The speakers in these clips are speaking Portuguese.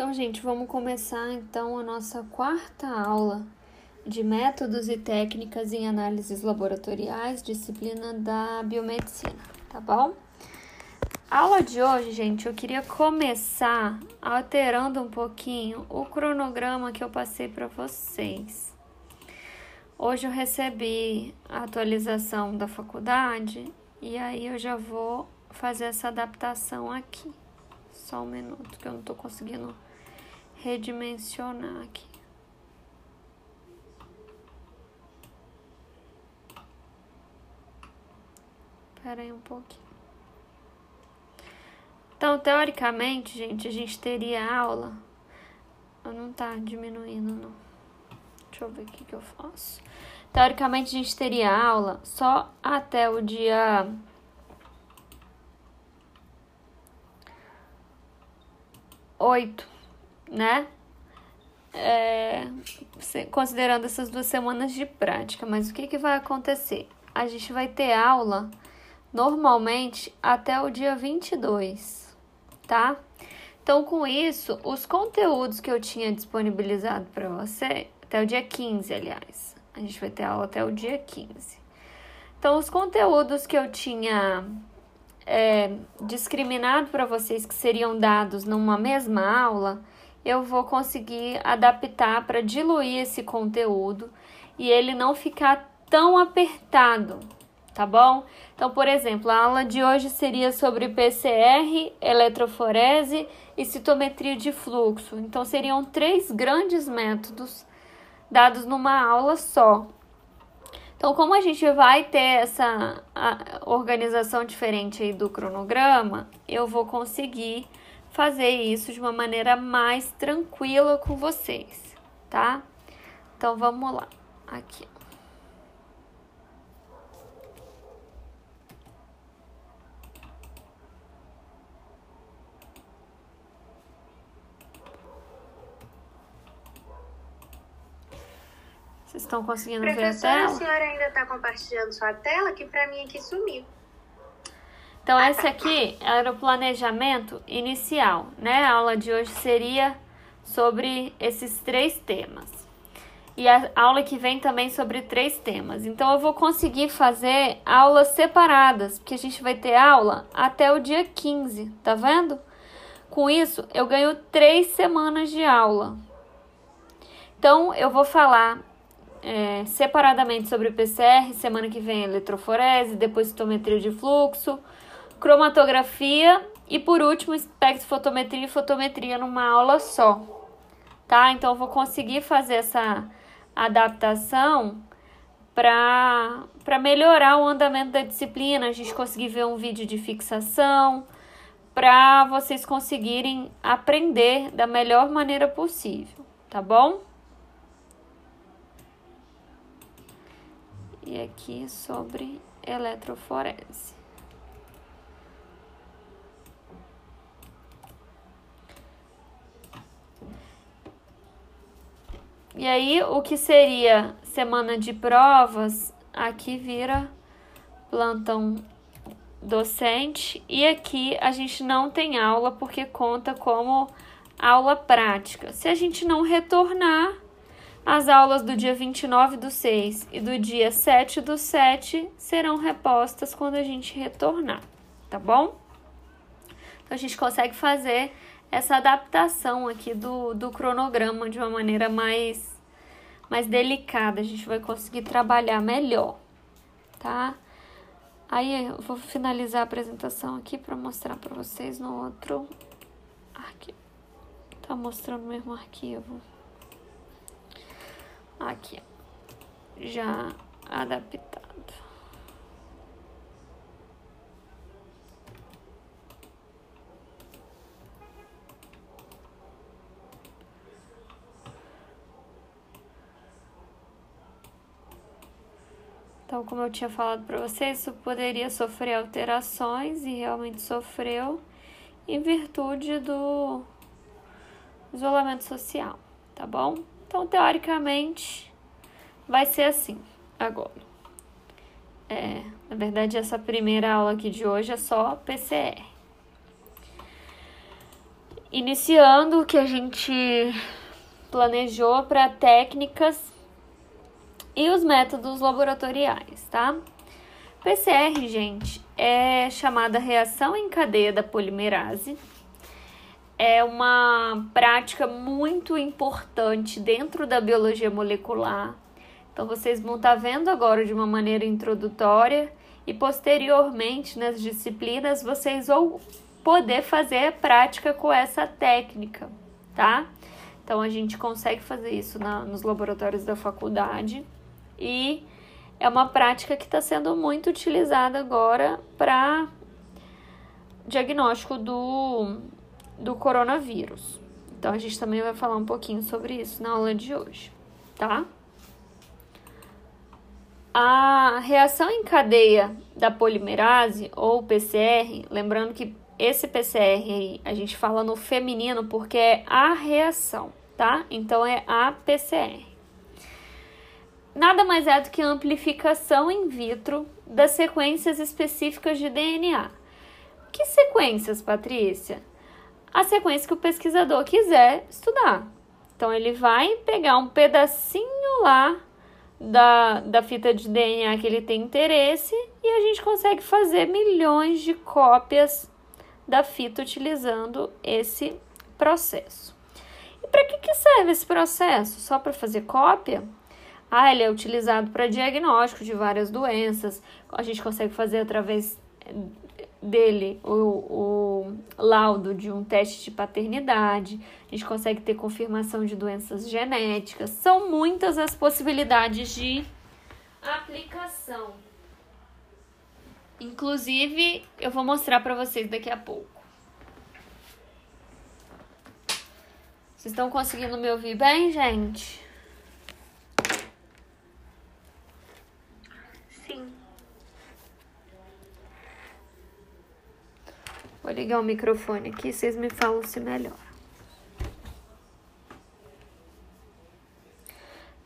Então, gente, vamos começar então a nossa quarta aula de métodos e técnicas em análises laboratoriais, disciplina da biomedicina, tá bom? A aula de hoje, gente, eu queria começar alterando um pouquinho o cronograma que eu passei para vocês. Hoje eu recebi a atualização da faculdade e aí eu já vou fazer essa adaptação aqui. Só um minuto que eu não tô conseguindo redimensionar aqui. Espera aí um pouquinho. Então, teoricamente, gente, a gente teria aula. Não tá diminuindo, não. Deixa eu ver o que, que eu faço. Teoricamente, a gente teria aula só até o dia oito, né? É, considerando essas duas semanas de prática, mas o que, que vai acontecer? A gente vai ter aula normalmente até o dia 22, tá? Então, com isso, os conteúdos que eu tinha disponibilizado para você, até o dia 15, aliás, a gente vai ter aula até o dia 15. Então, os conteúdos que eu tinha é, discriminado para vocês que seriam dados numa mesma aula, eu vou conseguir adaptar para diluir esse conteúdo e ele não ficar tão apertado, tá bom? Então, por exemplo, a aula de hoje seria sobre PCR, eletroforese e citometria de fluxo. Então, seriam três grandes métodos dados numa aula só. Então, como a gente vai ter essa organização diferente aí do cronograma, eu vou conseguir fazer isso de uma maneira mais tranquila com vocês, tá? Então, vamos lá. Aqui. Vocês estão conseguindo ver a tela? Professora, a senhora ainda está compartilhando sua tela, que para mim aqui sumiu. Então, esse aqui era o planejamento inicial, né? A aula de hoje seria sobre esses três temas. E a aula que vem também sobre três temas. Então, eu vou conseguir fazer aulas separadas, porque a gente vai ter aula até o dia 15, tá vendo? Com isso, eu ganho três semanas de aula. Então, eu vou falar é, separadamente sobre o PCR, semana que vem eletroforese, depois citometria de fluxo, cromatografia e por último espectrofotometria e fotometria numa aula só. Tá? Então eu vou conseguir fazer essa adaptação para melhorar o andamento da disciplina, a gente conseguir ver um vídeo de fixação, para vocês conseguirem aprender da melhor maneira possível, tá bom? e aqui sobre eletroforese. E aí, o que seria semana de provas, aqui vira plantão docente e aqui a gente não tem aula porque conta como aula prática. Se a gente não retornar, as aulas do dia 29 do 6 e do dia 7 do 7 serão repostas quando a gente retornar, tá bom? Então a gente consegue fazer essa adaptação aqui do, do cronograma de uma maneira mais, mais delicada. A gente vai conseguir trabalhar melhor, tá? Aí eu vou finalizar a apresentação aqui para mostrar para vocês no outro arquivo. Tá mostrando o mesmo arquivo. Aqui, já adaptado. Então, como eu tinha falado para vocês, isso poderia sofrer alterações e realmente sofreu em virtude do isolamento social, tá bom? Então, teoricamente, vai ser assim agora. É, na verdade, essa primeira aula aqui de hoje é só PCR. iniciando o que a gente planejou para técnicas e os métodos laboratoriais, tá? PCR, gente, é chamada reação em cadeia da polimerase. É uma prática muito importante dentro da biologia molecular. Então, vocês vão estar tá vendo agora de uma maneira introdutória e posteriormente nas disciplinas vocês vão poder fazer a prática com essa técnica, tá? Então, a gente consegue fazer isso na, nos laboratórios da faculdade e é uma prática que está sendo muito utilizada agora para diagnóstico do, do coronavírus. Então a gente também vai falar um pouquinho sobre isso na aula de hoje, tá? A reação em cadeia da polimerase ou PCR, lembrando que esse PCR a gente fala no feminino porque é a reação, tá? Então é a PCR nada mais é do que amplificação in vitro das sequências específicas de DNA. Que sequências, Patrícia? A sequência que o pesquisador quiser estudar. Então, ele vai pegar um pedacinho lá da, da fita de DNA que ele tem interesse e a gente consegue fazer milhões de cópias da fita utilizando esse processo. E para que, que serve esse processo? Só para fazer cópia? Ah, ele é utilizado para diagnóstico de várias doenças. A gente consegue fazer através dele o, o, laudo de um teste de paternidade, a gente consegue ter confirmação de doenças genéticas. São muitas as possibilidades de aplicação. Inclusive, eu vou mostrar para vocês daqui a pouco. Vocês estão conseguindo me ouvir bem, gente? Vou ligar o microfone aqui, vocês me falam se melhora.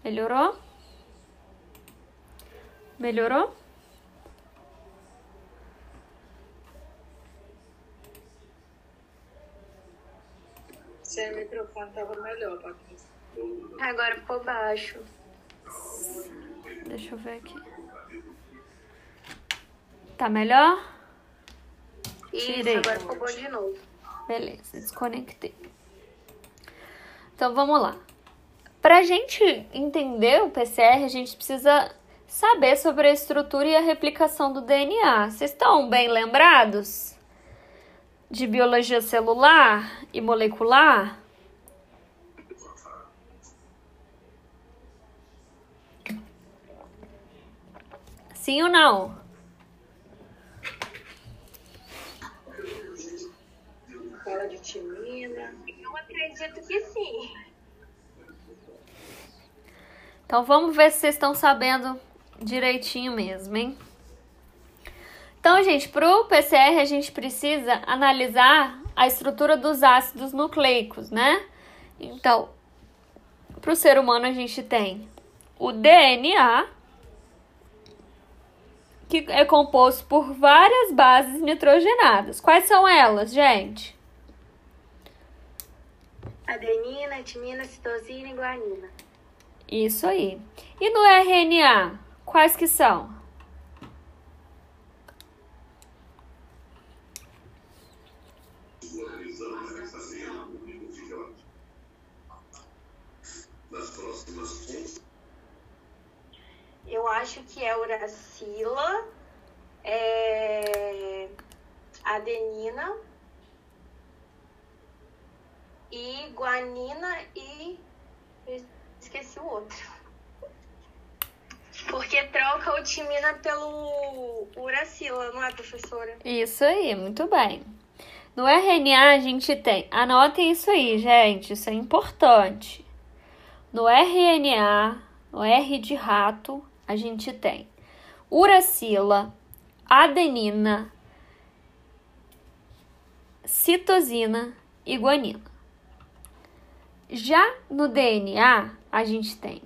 Melhorou? Melhorou? Seu microfone tava melhor, Patrícia. Agora ficou baixo. Deixa eu ver aqui. Tá melhor? Tirei. Isso, agora ficou bom de novo. Beleza, desconectei. Então vamos lá. Para a gente entender o PCR, a gente precisa saber sobre a estrutura e a replicação do DNA. Vocês estão bem lembrados de biologia celular e molecular? Sim ou não? fala de timina? Eu acredito que sim. Então vamos ver se vocês estão sabendo direitinho mesmo, hein? Então, gente, para o PCR a gente precisa analisar a estrutura dos ácidos nucleicos, né? Então, para o ser humano a gente tem o DNA, que é composto por várias bases nitrogenadas. Quais são elas, gente? Adenina, timina, citosina e guanina. Isso aí. E no RNA, quais que são? Eu acho que é uracila, é adenina, e guanina e. Esqueci o outro. Porque troca o timina pelo uracila, não é, professora? Isso aí, muito bem. No RNA a gente tem. Anotem isso aí, gente, isso é importante. No RNA, no R de rato, a gente tem uracila, adenina, citosina e guanina. Já no DNA, a gente tem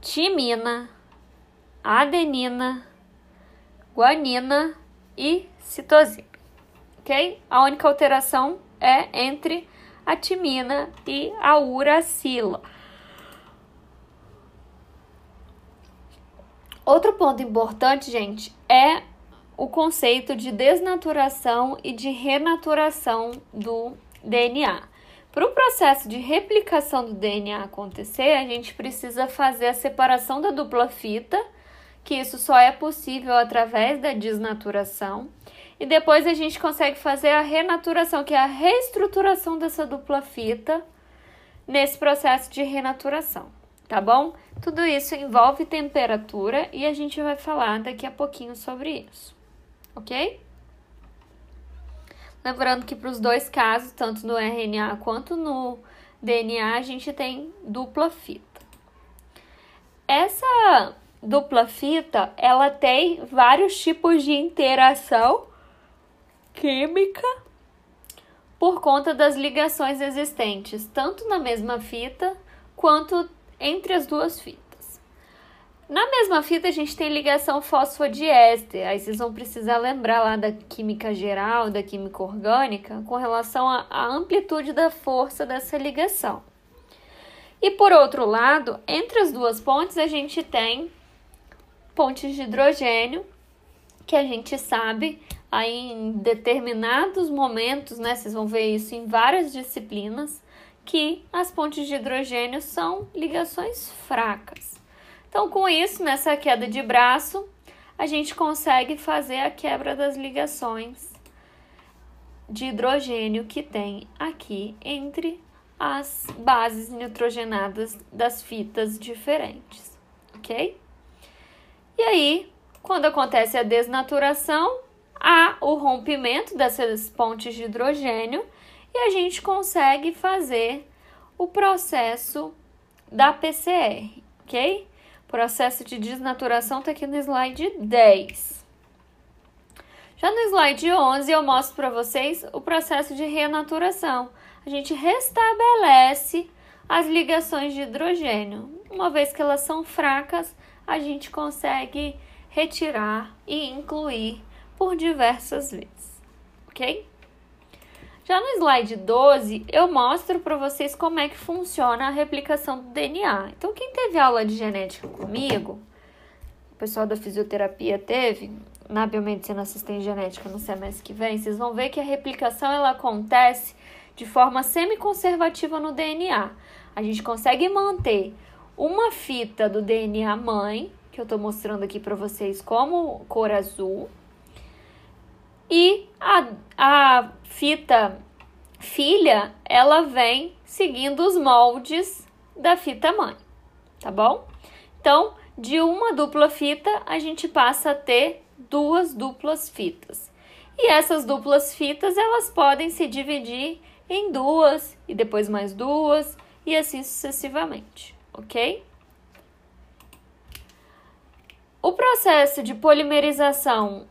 timina, adenina, guanina e citosina. Ok? A única alteração é entre a timina e a uracila. Outro ponto importante, gente, é o conceito de desnaturação e de renaturação do DNA. Para o processo de replicação do DNA acontecer, a gente precisa fazer a separação da dupla fita, que isso só é possível através da desnaturação, e depois a gente consegue fazer a renaturação, que é a reestruturação dessa dupla fita nesse processo de renaturação, tá bom? Tudo isso envolve temperatura e a gente vai falar daqui a pouquinho sobre isso, ok? Lembrando que para os dois casos, tanto no RNA quanto no DNA, a gente tem dupla fita. Essa dupla fita, ela tem vários tipos de interação química por conta das ligações existentes, tanto na mesma fita quanto entre as duas fitas. Na mesma fita, a gente tem ligação fosfodiéster. Aí vocês vão precisar lembrar lá da química geral, da química orgânica, com relação à amplitude da força dessa ligação. E por outro lado, entre as duas pontes, a gente tem pontes de hidrogênio, que a gente sabe aí em determinados momentos, né? Vocês vão ver isso em várias disciplinas, que as pontes de hidrogênio são ligações fracas. Então, com isso, nessa queda de braço, a gente consegue fazer a quebra das ligações de hidrogênio que tem aqui entre as bases nitrogenadas das fitas diferentes, ok? E aí, quando acontece a desnaturação, há o rompimento dessas pontes de hidrogênio e a gente consegue fazer o processo da PCR, ok? Processo de desnaturação está aqui no slide 10. Já no slide 11 eu mostro para vocês o processo de renaturação. A gente restabelece as ligações de hidrogênio. Uma vez que elas são fracas, a gente consegue retirar e incluir por diversas vezes, ok? Já no slide 12, eu mostro para vocês como é que funciona a replicação do DNA. Então, quem teve aula de genética comigo, o pessoal da fisioterapia teve, na biomedicina assistente genética no semestre que vem, vocês vão ver que a replicação ela acontece de forma semi-conservativa no DNA. A gente consegue manter uma fita do DNA mãe, que eu estou mostrando aqui para vocês como cor azul, e a, a fita filha, ela vem seguindo os moldes da fita mãe, tá bom? Então, de uma dupla fita, a gente passa a ter duas duplas fitas. E essas duplas fitas, elas podem se dividir em duas e depois mais duas e assim sucessivamente, ok? O processo de polimerização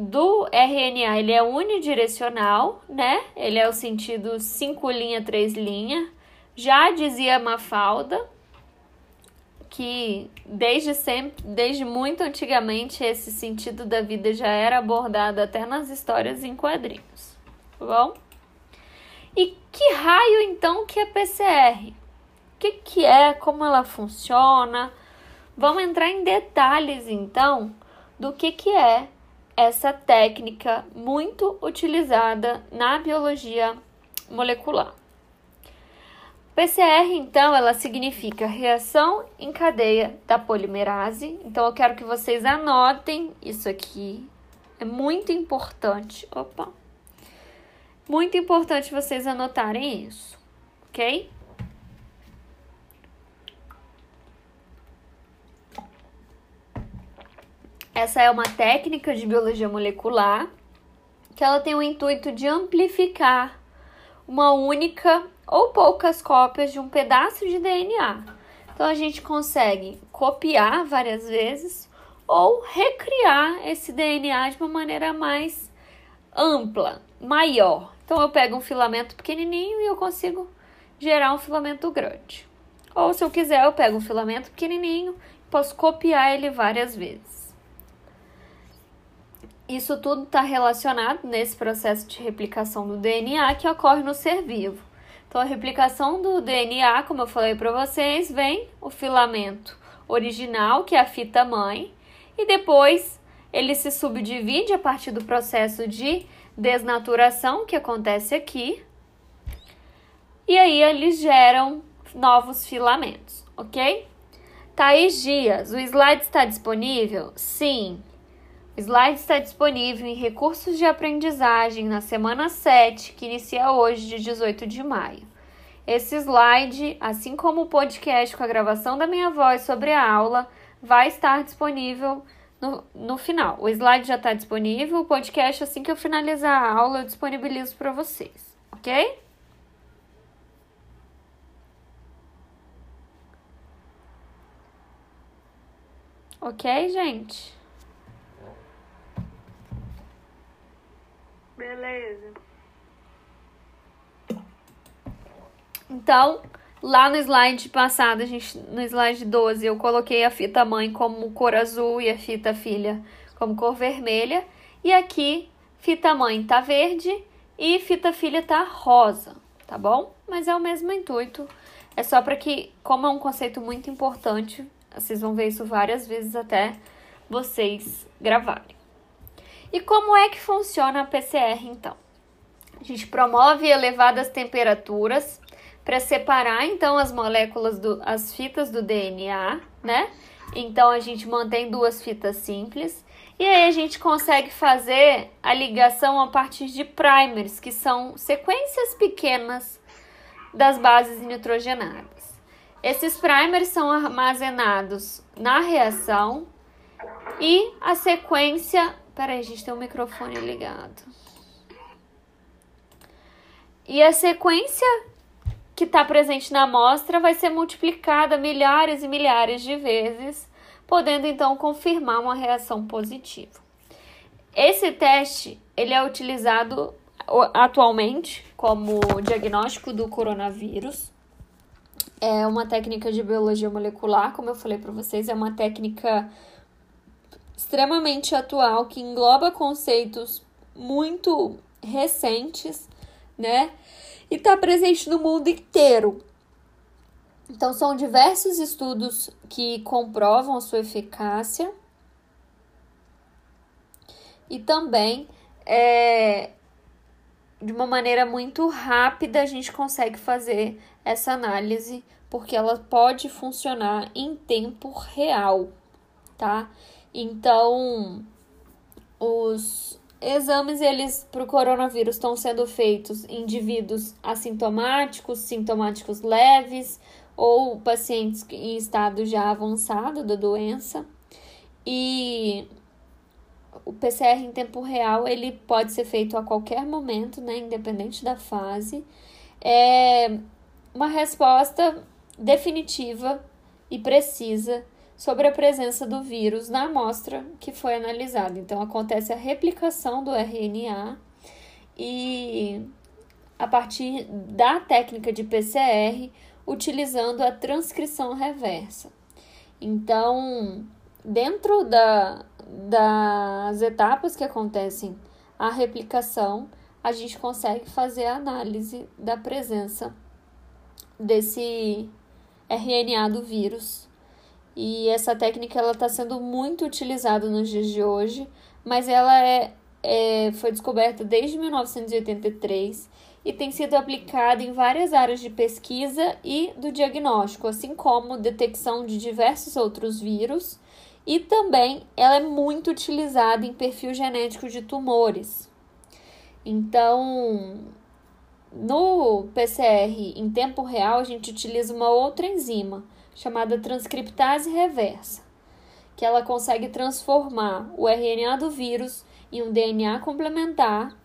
do RNA ele é unidirecional, né? Ele é o sentido 5 linha, 3 linha. Já dizia Mafalda que desde sempre, desde muito antigamente, esse sentido da vida já era abordado até nas histórias em quadrinhos. Tá bom? E que raio então que é PCR? O que, que é? Como ela funciona? Vamos entrar em detalhes então do que, que é essa técnica muito utilizada na biologia molecular. PCR, então, ela significa reação em cadeia da polimerase. Então, eu quero que vocês anotem isso aqui. É muito importante. Opa! Muito importante vocês anotarem isso, ok? Essa é uma técnica de biologia molecular que ela tem o intuito de amplificar uma única ou poucas cópias de um pedaço de DNA. Então a gente consegue copiar várias vezes ou recriar esse DNA de uma maneira mais ampla, maior. Então eu pego um filamento pequenininho e eu consigo gerar um filamento grande. Ou se eu quiser, eu pego um filamento pequenininho, posso copiar ele várias vezes. Isso tudo está relacionado nesse processo de replicação do DNA que ocorre no ser vivo. Então, a replicação do DNA, como eu falei para vocês, vem o filamento original, que é a fita mãe, e depois ele se subdivide a partir do processo de desnaturação que acontece aqui. E aí eles geram novos filamentos, ok? Thaís Dias, o slide está disponível? Sim. Slide está disponível em recursos de aprendizagem na semana 7, que inicia hoje, de 18 de maio. Esse slide, assim como o podcast com a gravação da minha voz sobre a aula, vai estar disponível no, no final. O slide já está disponível, o podcast, assim que eu finalizar a aula, eu disponibilizo para vocês, ok? Ok, gente? Beleza. Então, lá no slide passado, a gente, no slide 12, eu coloquei a fita mãe como cor azul e a fita filha como cor vermelha. E aqui, fita mãe tá verde e fita filha tá rosa, tá bom? Mas é o mesmo intuito. É só para que, como é um conceito muito importante, vocês vão ver isso várias vezes até vocês gravarem. E como é que funciona a PCR então? A gente promove elevadas temperaturas para separar então as moléculas do as fitas do DNA, né? Então a gente mantém duas fitas simples e aí a gente consegue fazer a ligação a partir de primers, que são sequências pequenas das bases nitrogenadas. Esses primers são armazenados na reação e a sequência. Peraí, gente tem o um microfone ligado. E a sequência que está presente na amostra vai ser multiplicada milhares e milhares de vezes, podendo então confirmar uma reação positiva. Esse teste ele é utilizado atualmente como diagnóstico do coronavírus é uma técnica de biologia molecular, como eu falei para vocês, é uma técnica extremamente atual que engloba conceitos muito recentes, né? E está presente no mundo inteiro. Então, são diversos estudos que comprovam a sua eficácia. E também, é, de uma maneira muito rápida, a gente consegue fazer essa análise, porque ela pode funcionar em tempo real, tá? Então, os exames eles para o coronavírus estão sendo feitos em indivíduos assintomáticos, sintomáticos leves ou pacientes em estado já avançado da doença. E o PCR em tempo real ele pode ser feito a qualquer momento, né, independente da fase. É, uma resposta definitiva e precisa sobre a presença do vírus na amostra que foi analisada. Então, acontece a replicação do RNA e a partir da técnica de PCR, utilizando a transcrição reversa. Então, dentro da, das etapas que acontecem a replicação, a gente consegue fazer a análise da presença desse RNA do vírus. E essa técnica ela está sendo muito utilizada nos dias de hoje, mas ela é, é, foi descoberta desde 1983 e tem sido aplicada em várias áreas de pesquisa e do diagnóstico, assim como detecção de diversos outros vírus, e também ela é muito utilizada em perfil genético de tumores. Então, no PCR em tempo real, a gente utiliza uma outra enzima chamada transcriptase reversa, que ela consegue transformar o RNA do vírus em um DNA complementar,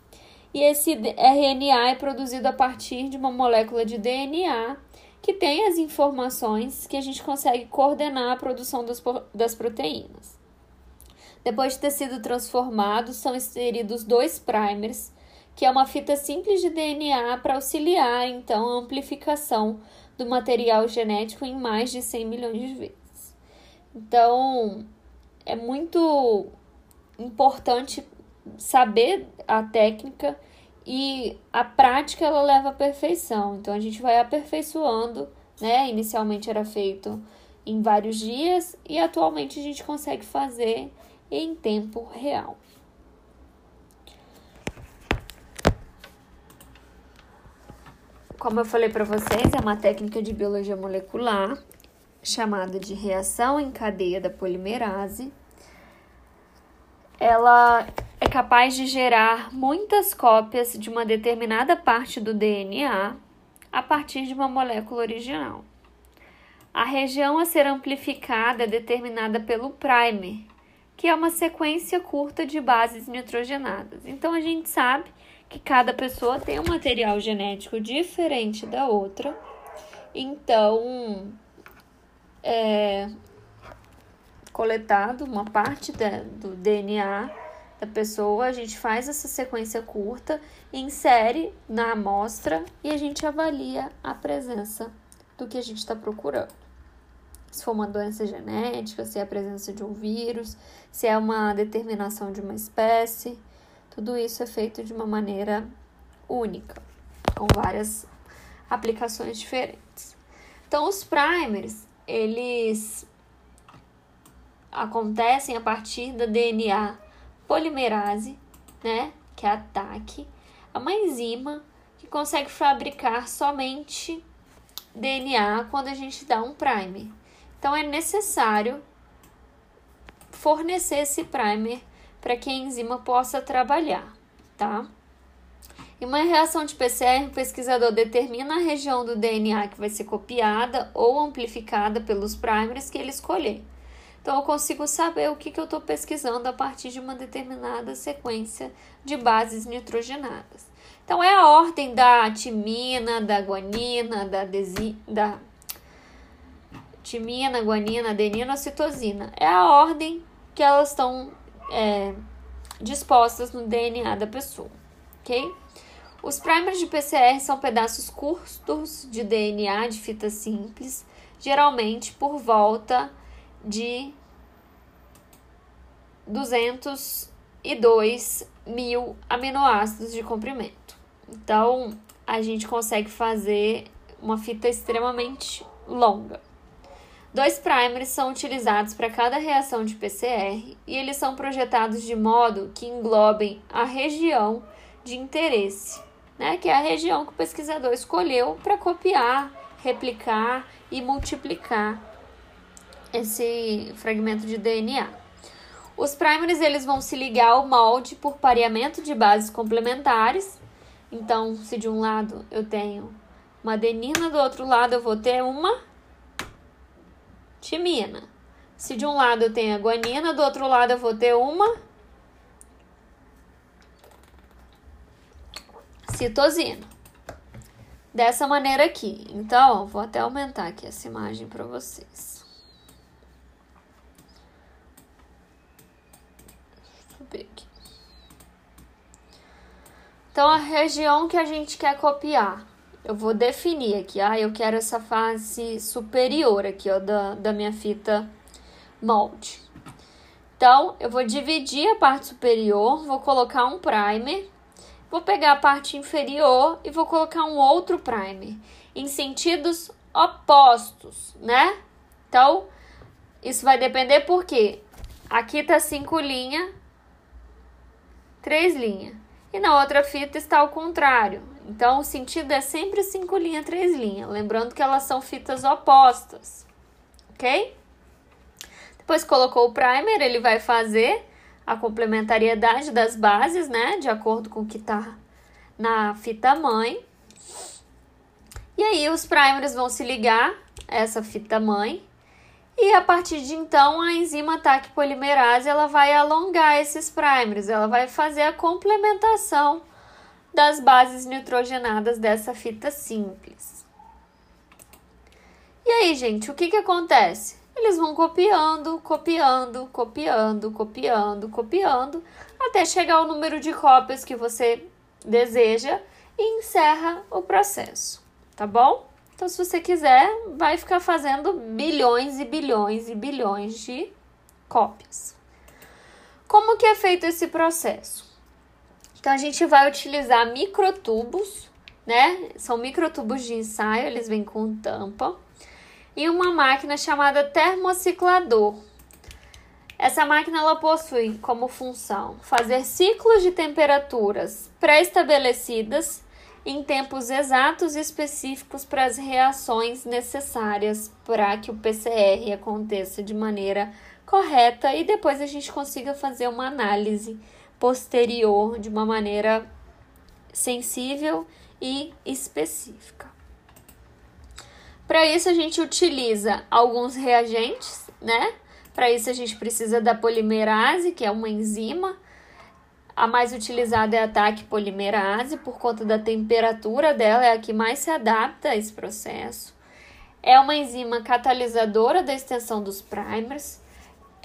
e esse RNA é produzido a partir de uma molécula de DNA que tem as informações que a gente consegue coordenar a produção das, das proteínas. Depois de ter sido transformado, são inseridos dois primers que é uma fita simples de DNA para auxiliar então a amplificação do material genético em mais de 100 milhões de vezes. Então, é muito importante saber a técnica e a prática ela leva à perfeição. Então a gente vai aperfeiçoando, né? Inicialmente era feito em vários dias e atualmente a gente consegue fazer em tempo real. Como eu falei para vocês, é uma técnica de biologia molecular chamada de reação em cadeia da polimerase. Ela é capaz de gerar muitas cópias de uma determinada parte do DNA a partir de uma molécula original. A região a ser amplificada é determinada pelo primer, que é uma sequência curta de bases nitrogenadas. Então a gente sabe que cada pessoa tem um material genético diferente da outra. Então, é coletado uma parte da, do DNA da pessoa, a gente faz essa sequência curta, insere na amostra e a gente avalia a presença do que a gente está procurando. Se for uma doença genética, se é a presença de um vírus, se é uma determinação de uma espécie, tudo isso é feito de uma maneira única, com várias aplicações diferentes. Então, os primers, eles acontecem a partir da DNA polimerase, né, que é a TAC, é uma enzima que consegue fabricar somente DNA quando a gente dá um primer. Então é necessário fornecer esse primer para que a enzima possa trabalhar, tá? Em uma reação de PCR, o pesquisador determina a região do DNA que vai ser copiada ou amplificada pelos primers que ele escolher. Então, eu consigo saber o que, que eu estou pesquisando a partir de uma determinada sequência de bases nitrogenadas. Então, é a ordem da timina, da guanina, da, desi, da timina, guanina, adenina, citosina. É a ordem que elas estão é, dispostas no DNA da pessoa, ok? Os primers de PCR são pedaços curtos de DNA de fita simples, geralmente por volta de 202 mil aminoácidos de comprimento. Então, a gente consegue fazer uma fita extremamente longa. Dois primers são utilizados para cada reação de PCR e eles são projetados de modo que englobem a região de interesse, né, que é a região que o pesquisador escolheu para copiar, replicar e multiplicar esse fragmento de DNA. Os primers eles vão se ligar ao molde por pareamento de bases complementares. Então, se de um lado eu tenho uma adenina, do outro lado eu vou ter uma timina. Se de um lado eu tenho a guanina, do outro lado eu vou ter uma citosina. Dessa maneira aqui. Então, vou até aumentar aqui essa imagem para vocês. aqui. Então, a região que a gente quer copiar, eu vou definir aqui. Ah, eu quero essa face superior aqui, ó, da, da minha fita molde. Então, eu vou dividir a parte superior, vou colocar um primer, vou pegar a parte inferior e vou colocar um outro primer, em sentidos opostos, né? Então, isso vai depender porque aqui tá cinco linhas, três linhas. E na outra fita está ao contrário. Então, o sentido é sempre cinco linhas, três linhas. Lembrando que elas são fitas opostas. Ok? Depois colocou o primer, ele vai fazer a complementariedade das bases, né? De acordo com o que está na fita mãe. E aí, os primers vão se ligar a essa fita mãe e a partir de então, a enzima TAC polimerase ela vai alongar esses primers, ela vai fazer a complementação das bases nitrogenadas dessa fita simples. E aí, gente, o que, que acontece? Eles vão copiando, copiando, copiando, copiando, copiando, até chegar ao número de cópias que você deseja e encerra o processo, tá bom? Então, se você quiser, vai ficar fazendo bilhões e bilhões e bilhões de cópias. Como que é feito esse processo? Então a gente vai utilizar microtubos, né? São microtubos de ensaio, eles vêm com tampa. E uma máquina chamada termociclador. Essa máquina ela possui como função fazer ciclos de temperaturas pré-estabelecidas em tempos exatos e específicos para as reações necessárias para que o PCR aconteça de maneira correta e depois a gente consiga fazer uma análise posterior de uma maneira sensível e específica. Para isso a gente utiliza alguns reagentes, né? Para isso a gente precisa da polimerase, que é uma enzima. A mais utilizada é a TAC polimerase, por conta da temperatura dela, é a que mais se adapta a esse processo. É uma enzima catalisadora da extensão dos primers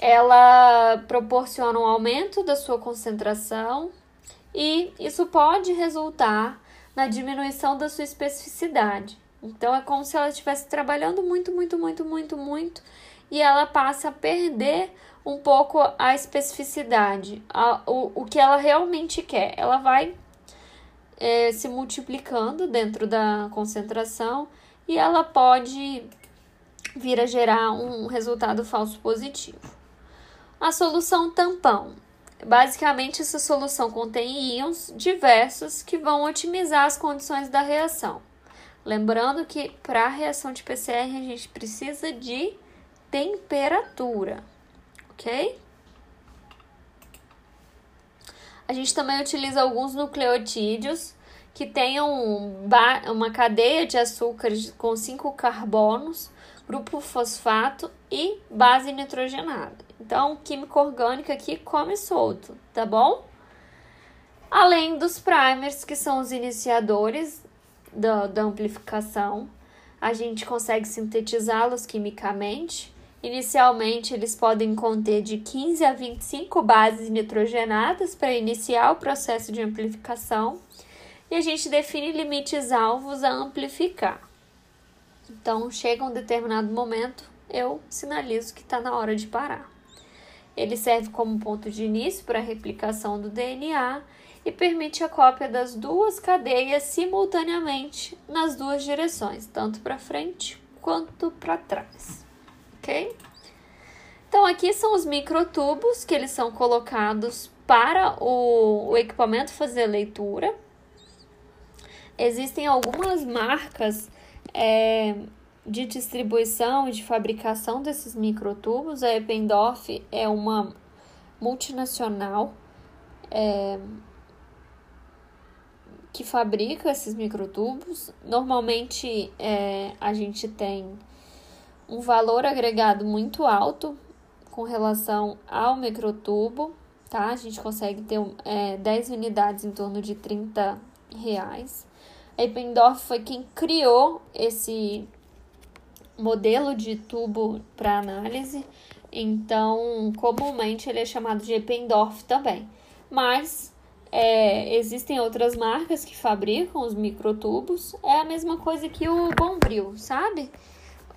ela proporciona um aumento da sua concentração e isso pode resultar na diminuição da sua especificidade. Então é como se ela estivesse trabalhando muito, muito, muito, muito, muito e ela passa a perder um pouco a especificidade, a, o, o que ela realmente quer. Ela vai é, se multiplicando dentro da concentração e ela pode vir a gerar um resultado falso positivo. A solução tampão. Basicamente, essa solução contém íons diversos que vão otimizar as condições da reação. Lembrando que para a reação de PCR a gente precisa de temperatura, ok? A gente também utiliza alguns nucleotídeos que tenham uma cadeia de açúcares com cinco carbonos, grupo fosfato e base nitrogenada. Então, química orgânica aqui come solto, tá bom? Além dos primers, que são os iniciadores da, da amplificação, a gente consegue sintetizá-los quimicamente. Inicialmente, eles podem conter de 15 a 25 bases nitrogenadas para iniciar o processo de amplificação. E a gente define limites alvos a amplificar. Então, chega um determinado momento, eu sinalizo que está na hora de parar. Ele serve como ponto de início para a replicação do DNA e permite a cópia das duas cadeias simultaneamente nas duas direções, tanto para frente quanto para trás. Ok? Então, aqui são os microtubos que eles são colocados para o, o equipamento fazer leitura. Existem algumas marcas é, de distribuição e de fabricação desses microtubos. A Eppendorf é uma multinacional é, que fabrica esses microtubos. Normalmente é, a gente tem um valor agregado muito alto com relação ao microtubo, tá? A gente consegue ter é, 10 unidades em torno de 30 reais. A Eppendorf foi quem criou esse modelo de tubo para análise, então comumente ele é chamado de Eppendorf também. Mas é, existem outras marcas que fabricam os microtubos, é a mesma coisa que o Bombril, sabe?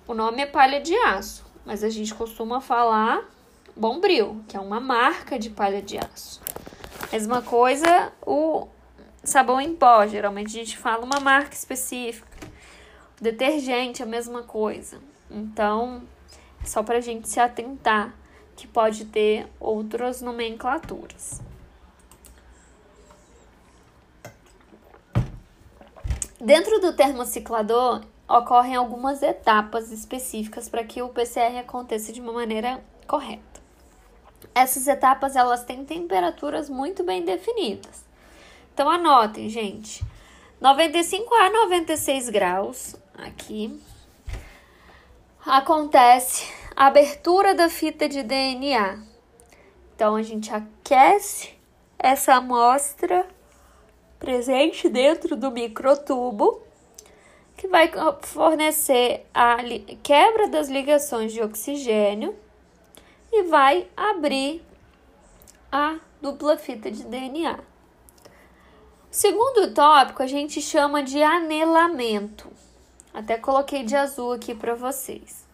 O nome é palha de aço, mas a gente costuma falar Bombril, que é uma marca de palha de aço. Mesma coisa o sabão em pó, geralmente a gente fala uma marca específica. Detergente, a mesma coisa. Então, é só para a gente se atentar que pode ter outras nomenclaturas. Dentro do termociclador, ocorrem algumas etapas específicas para que o PCR aconteça de uma maneira correta. Essas etapas elas têm temperaturas muito bem definidas. Então anotem, gente. 95 a 96 graus aqui, acontece a abertura da fita de DNA. Então a gente aquece essa amostra presente dentro do microtubo, que vai fornecer a quebra das ligações de oxigênio e vai abrir a dupla fita de DNA. Segundo tópico, a gente chama de anelamento. Até coloquei de azul aqui para vocês.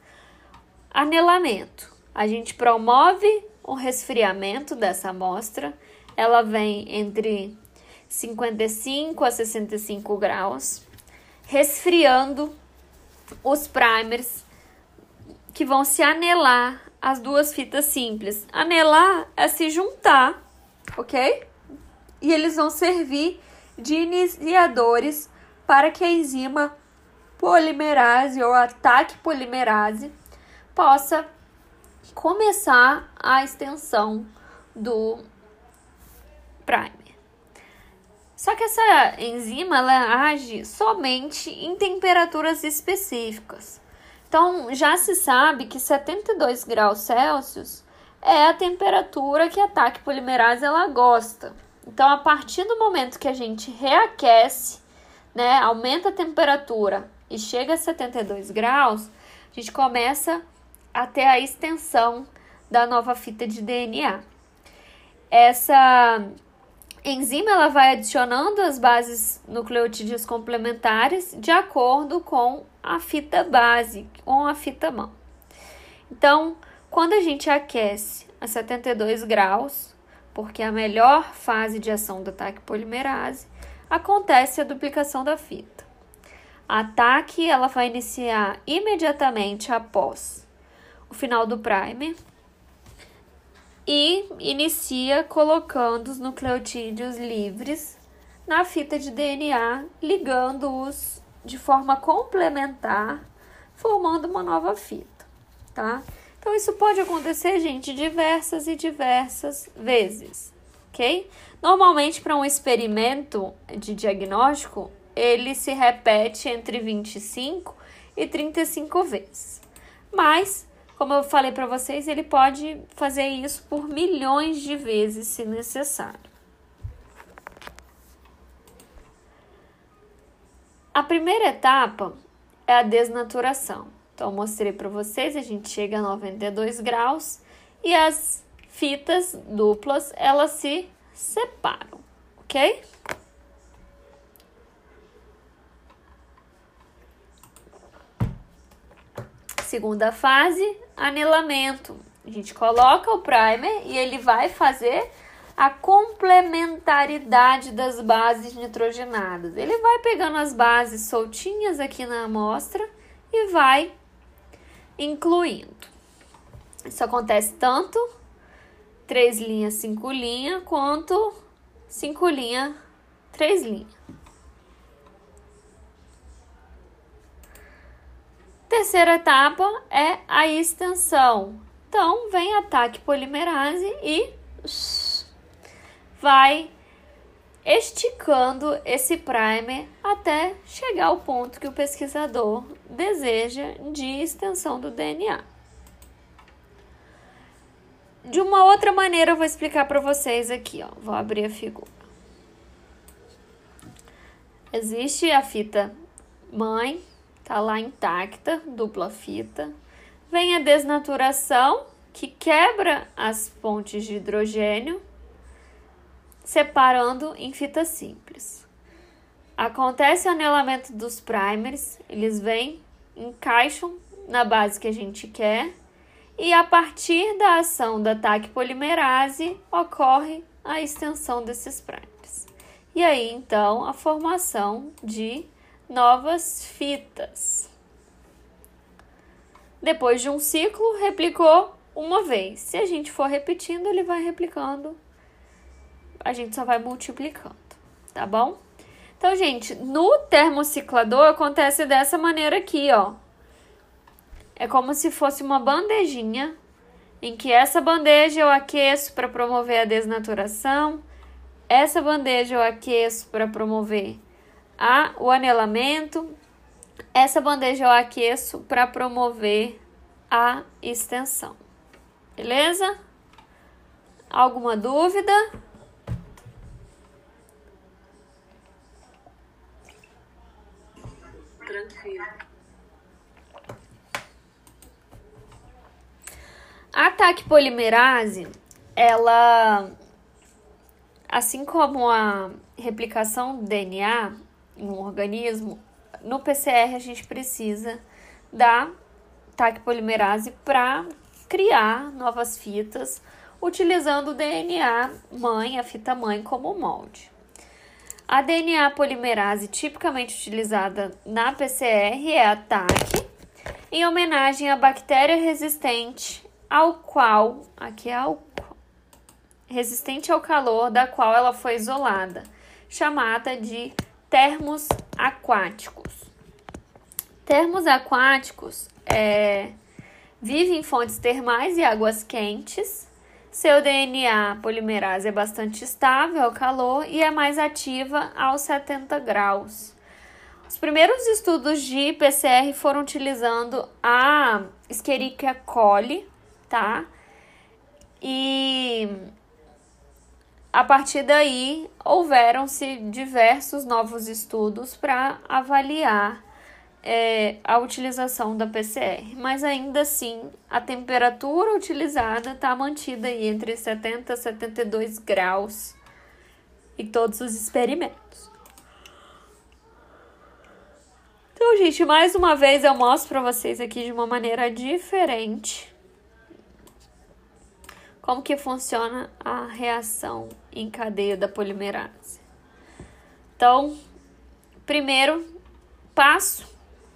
Anelamento. A gente promove o resfriamento dessa amostra. Ela vem entre 55 a 65 graus, resfriando os primers que vão se anelar as duas fitas simples. Anelar é se juntar, ok? E eles vão servir de iniciadores para que a enzima polimerase ou ataque polimerase possa começar a extensão do primer. Só que essa enzima ela age somente em temperaturas específicas. Então, já se sabe que 72 graus Celsius é a temperatura que a TAC polimerase ela gosta. Então, a partir do momento que a gente reaquece, né, aumenta a temperatura e chega a 72 graus, a gente começa a ter a extensão da nova fita de DNA. Essa enzima ela vai adicionando as bases nucleotídeas complementares de acordo com a fita base, com a fita mão. Então, quando a gente aquece a 72 graus, porque é a melhor fase de ação do ataque polimerase, acontece a duplicação da fita. Ataque ela vai iniciar imediatamente após o final do primer e inicia colocando os nucleotídeos livres na fita de DNA, ligando-os de forma complementar, formando uma nova fita, tá? Então isso pode acontecer, gente, diversas e diversas vezes, ok? Normalmente para um experimento de diagnóstico, ele se repete entre 25 e 35 vezes. Mas como eu falei para vocês, ele pode fazer isso por milhões de vezes se necessário. A primeira etapa é a desnaturação. Então, mostrei para vocês, a gente chega a 92 graus e as fitas duplas, elas se separam, ok? Segunda fase, anelamento. A gente coloca o primer e ele vai fazer a complementaridade das bases nitrogenadas. Ele vai pegando as bases soltinhas aqui na amostra e vai incluindo. Isso acontece tanto 3 linhas, 5 linhas, quanto 5 linhas, 3 linhas. Terceira etapa é a extensão. Então, vem ataque polimerase e vai esticando esse primer até chegar ao ponto que o pesquisador deseja de extensão do DNA. De uma outra maneira, eu vou explicar para vocês aqui, ó. Vou abrir a figura. Existe a fita mãe, tá lá intacta, dupla fita. Vem a desnaturação, que quebra as pontes de hidrogênio, separando em fita simples. Acontece o anelamento dos primers, eles vêm, encaixam na base que a gente quer, e a partir da ação da TAC polimerase ocorre a extensão desses primers. E aí então a formação de novas fitas. Depois de um ciclo, replicou uma vez. Se a gente for repetindo, ele vai replicando. A gente só vai multiplicando, tá bom? Então, gente, no termociclador acontece dessa maneira aqui, ó. É como se fosse uma bandejinha, em que essa bandeja eu aqueço para promover a desnaturação, essa bandeja eu aqueço para promover a, o anelamento. Essa bandeja eu aqueço para promover a extensão. Beleza? Alguma dúvida? Tranquilo. A TAC polimerase, ela, assim como a replicação do DNA, em um organismo, no PCR a gente precisa da TAC polimerase para criar novas fitas utilizando o DNA mãe, a fita mãe como molde. A DNA polimerase tipicamente utilizada na PCR é a TAC, em homenagem à bactéria resistente ao qual, aqui é ao resistente ao calor da qual ela foi isolada, chamada de termos aquáticos. Termos aquáticos é, vivem em fontes termais e águas quentes. Seu DNA polimerase é bastante estável ao calor e é mais ativa aos 70 graus. Os primeiros estudos de PCR foram utilizando a Escherichia coli, tá? E a partir daí houveram-se diversos novos estudos para avaliar é, a utilização da PCR, mas ainda assim a temperatura utilizada está mantida aí entre 70 e 72 graus em todos os experimentos. Então, gente, mais uma vez eu mostro para vocês aqui de uma maneira diferente como que funciona a reação em cadeia da polimerase. Então, primeiro passo,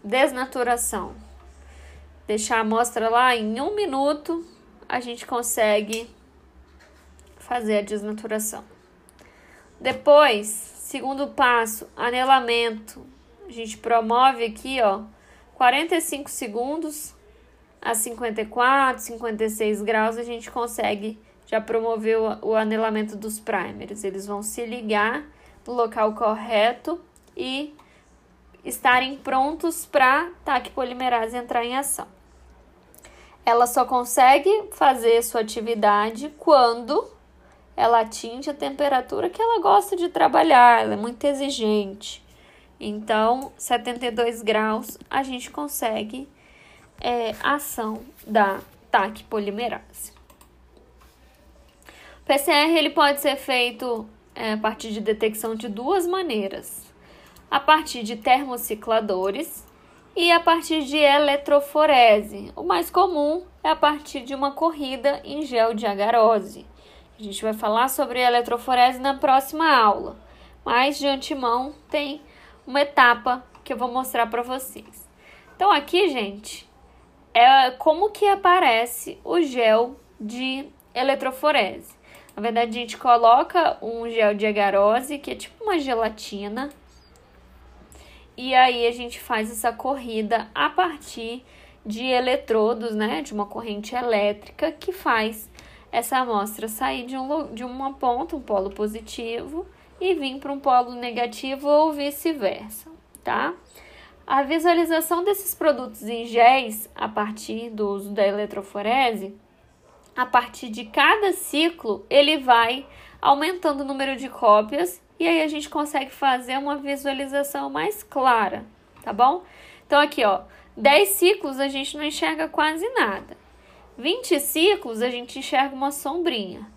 desnaturação. Deixar a amostra lá em um minuto, a gente consegue fazer a desnaturação. Depois, segundo passo, anelamento a gente promove aqui, ó, 45 segundos a 54, 56 graus, a gente consegue já promover o, o anelamento dos primers. Eles vão se ligar no local correto e estarem prontos para TAC polimerase entrar em ação. Ela só consegue fazer sua atividade quando ela atinge a temperatura que ela gosta de trabalhar, ela é muito exigente. Então, 72 graus a gente consegue é, ação da TAC polimerase. O PCR ele pode ser feito é, a partir de detecção de duas maneiras: a partir de termocicladores e a partir de eletroforese. O mais comum é a partir de uma corrida em gel de agarose. A gente vai falar sobre eletroforese na próxima aula, mas de antemão tem uma etapa que eu vou mostrar para vocês. Então aqui, gente, é como que aparece o gel de eletroforese. Na verdade, a gente coloca um gel de agarose, que é tipo uma gelatina, e aí a gente faz essa corrida a partir de eletrodos, né, de uma corrente elétrica que faz essa amostra sair de, um, de uma ponta, um polo positivo, e vir para um polo negativo ou vice-versa, tá? A visualização desses produtos em géis a partir do uso da eletroforese, a partir de cada ciclo, ele vai aumentando o número de cópias e aí a gente consegue fazer uma visualização mais clara, tá bom? Então aqui, ó, 10 ciclos a gente não enxerga quase nada. 20 ciclos a gente enxerga uma sombrinha.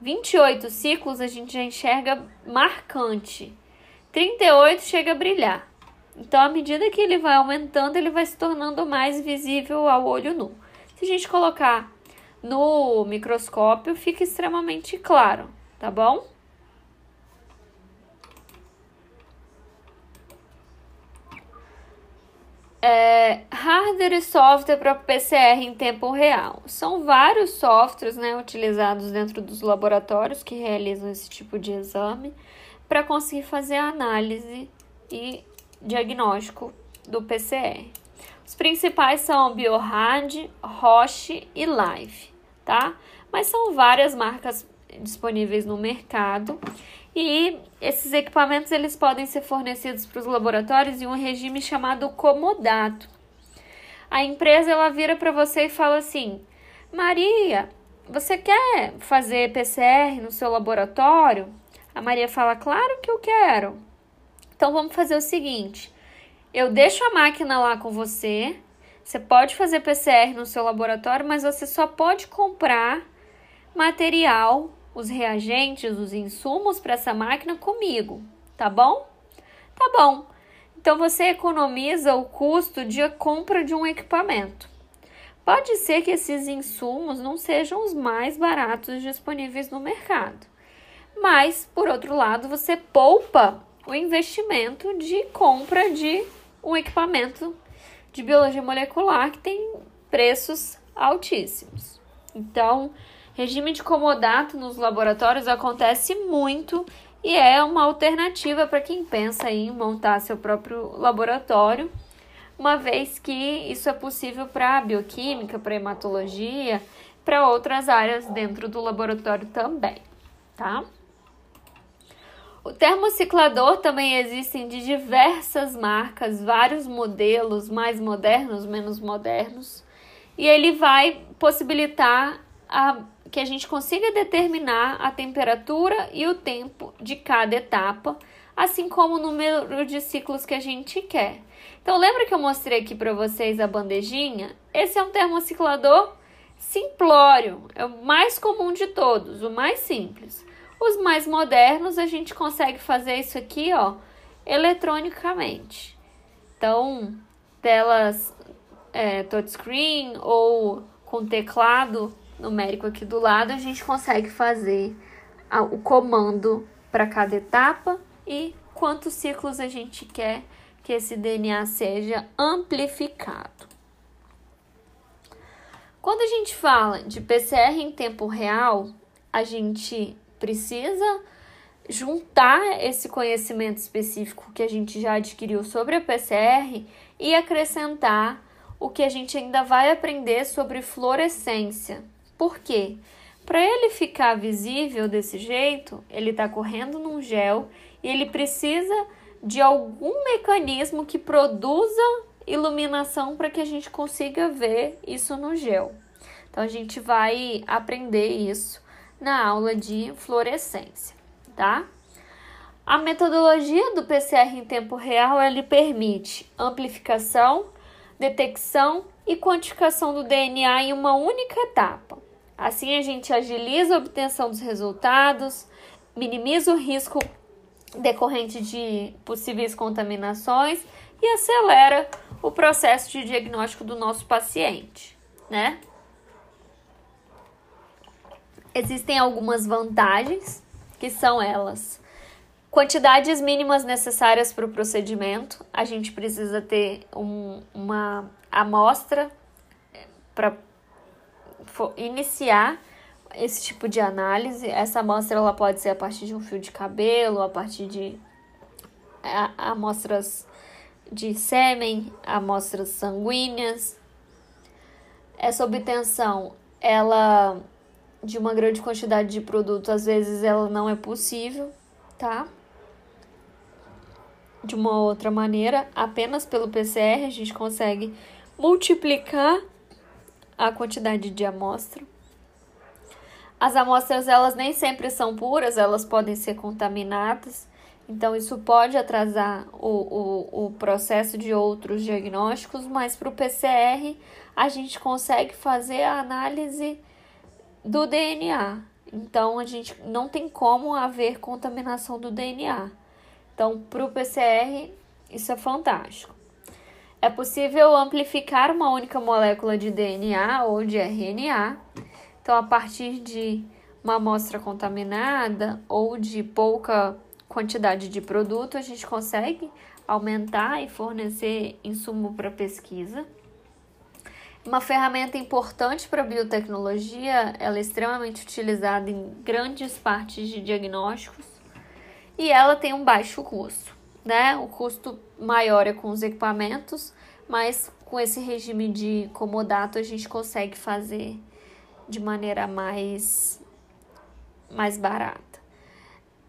28 ciclos a gente já enxerga marcante. 38 chega a brilhar. Então, à medida que ele vai aumentando, ele vai se tornando mais visível ao olho nu. Se a gente colocar no microscópio, fica extremamente claro, tá bom? É, hardware e software para PCR em tempo real. São vários softwares né, utilizados dentro dos laboratórios que realizam esse tipo de exame para conseguir fazer a análise e diagnóstico do PCR. Os principais são BioRad, Roche e Live, tá? Mas são várias marcas disponíveis no mercado e esses equipamentos eles podem ser fornecidos para os laboratórios em um regime chamado comodato. A empresa ela vira para você e fala assim: Maria, você quer fazer PCR no seu laboratório? A Maria fala: Claro que eu quero. Então vamos fazer o seguinte: eu deixo a máquina lá com você. Você pode fazer PCR no seu laboratório, mas você só pode comprar material os reagentes, os insumos para essa máquina comigo, tá bom? Tá bom. Então você economiza o custo de compra de um equipamento. Pode ser que esses insumos não sejam os mais baratos disponíveis no mercado, mas por outro lado, você poupa o investimento de compra de um equipamento de biologia molecular que tem preços altíssimos. Então, regime de comodato nos laboratórios acontece muito e é uma alternativa para quem pensa em montar seu próprio laboratório, uma vez que isso é possível para bioquímica, para hematologia, para outras áreas dentro do laboratório também, tá? O termociclador também existem de diversas marcas, vários modelos, mais modernos, menos modernos, e ele vai possibilitar a, que a gente consiga determinar a temperatura e o tempo de cada etapa, assim como o número de ciclos que a gente quer. Então, lembra que eu mostrei aqui para vocês a bandejinha? Esse é um termociclador simplório, é o mais comum de todos, o mais simples. Os mais modernos a gente consegue fazer isso aqui, ó, eletronicamente. Então, telas é, touchscreen ou com teclado numérico aqui do lado, a gente consegue fazer a, o comando para cada etapa e quantos ciclos a gente quer que esse DNA seja amplificado. Quando a gente fala de PCR em tempo real, a gente precisa juntar esse conhecimento específico que a gente já adquiriu sobre a PCR e acrescentar o que a gente ainda vai aprender sobre fluorescência. Por quê? Para ele ficar visível desse jeito, ele está correndo num gel e ele precisa de algum mecanismo que produza iluminação para que a gente consiga ver isso no gel. Então a gente vai aprender isso na aula de fluorescência, tá? A metodologia do PCR em tempo real ele permite amplificação, detecção e quantificação do DNA em uma única etapa. Assim a gente agiliza a obtenção dos resultados, minimiza o risco decorrente de possíveis contaminações e acelera o processo de diagnóstico do nosso paciente, né? Existem algumas vantagens, que são elas: quantidades mínimas necessárias para o procedimento. A gente precisa ter um, uma amostra eh, para iniciar esse tipo de análise. Essa amostra ela pode ser a partir de um fio de cabelo, a partir de amostras de sêmen, amostras sanguíneas. Essa obtenção, ela de uma grande quantidade de produto, às vezes ela não é possível, tá? De uma outra maneira, apenas pelo PCR a gente consegue multiplicar a quantidade de amostra. As amostras elas nem sempre são puras, elas podem ser contaminadas, então isso pode atrasar o, o, o processo de outros diagnósticos, mas para o PCR a gente consegue fazer a análise do DNA. Então a gente não tem como haver contaminação do DNA. Então, para o PCR, isso é fantástico. É possível amplificar uma única molécula de DNA ou de RNA. Então, a partir de uma amostra contaminada ou de pouca quantidade de produto, a gente consegue aumentar e fornecer insumo para pesquisa. Uma ferramenta importante para a biotecnologia, ela é extremamente utilizada em grandes partes de diagnósticos e ela tem um baixo custo, né? O custo maior é com os equipamentos, mas com esse regime de comodato a gente consegue fazer de maneira mais mais barata.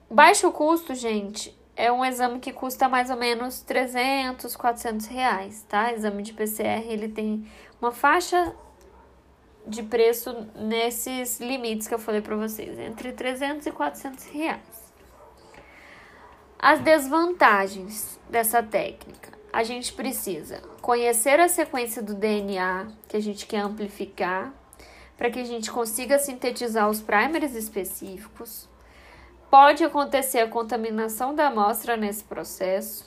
Baixo custo, gente, é um exame que custa mais ou menos 300, 400 reais, tá? Exame de PCR, ele tem uma faixa de preço nesses limites que eu falei para vocês, entre 300 e 400 reais. As desvantagens dessa técnica. A gente precisa conhecer a sequência do DNA que a gente quer amplificar, para que a gente consiga sintetizar os primers específicos. Pode acontecer a contaminação da amostra nesse processo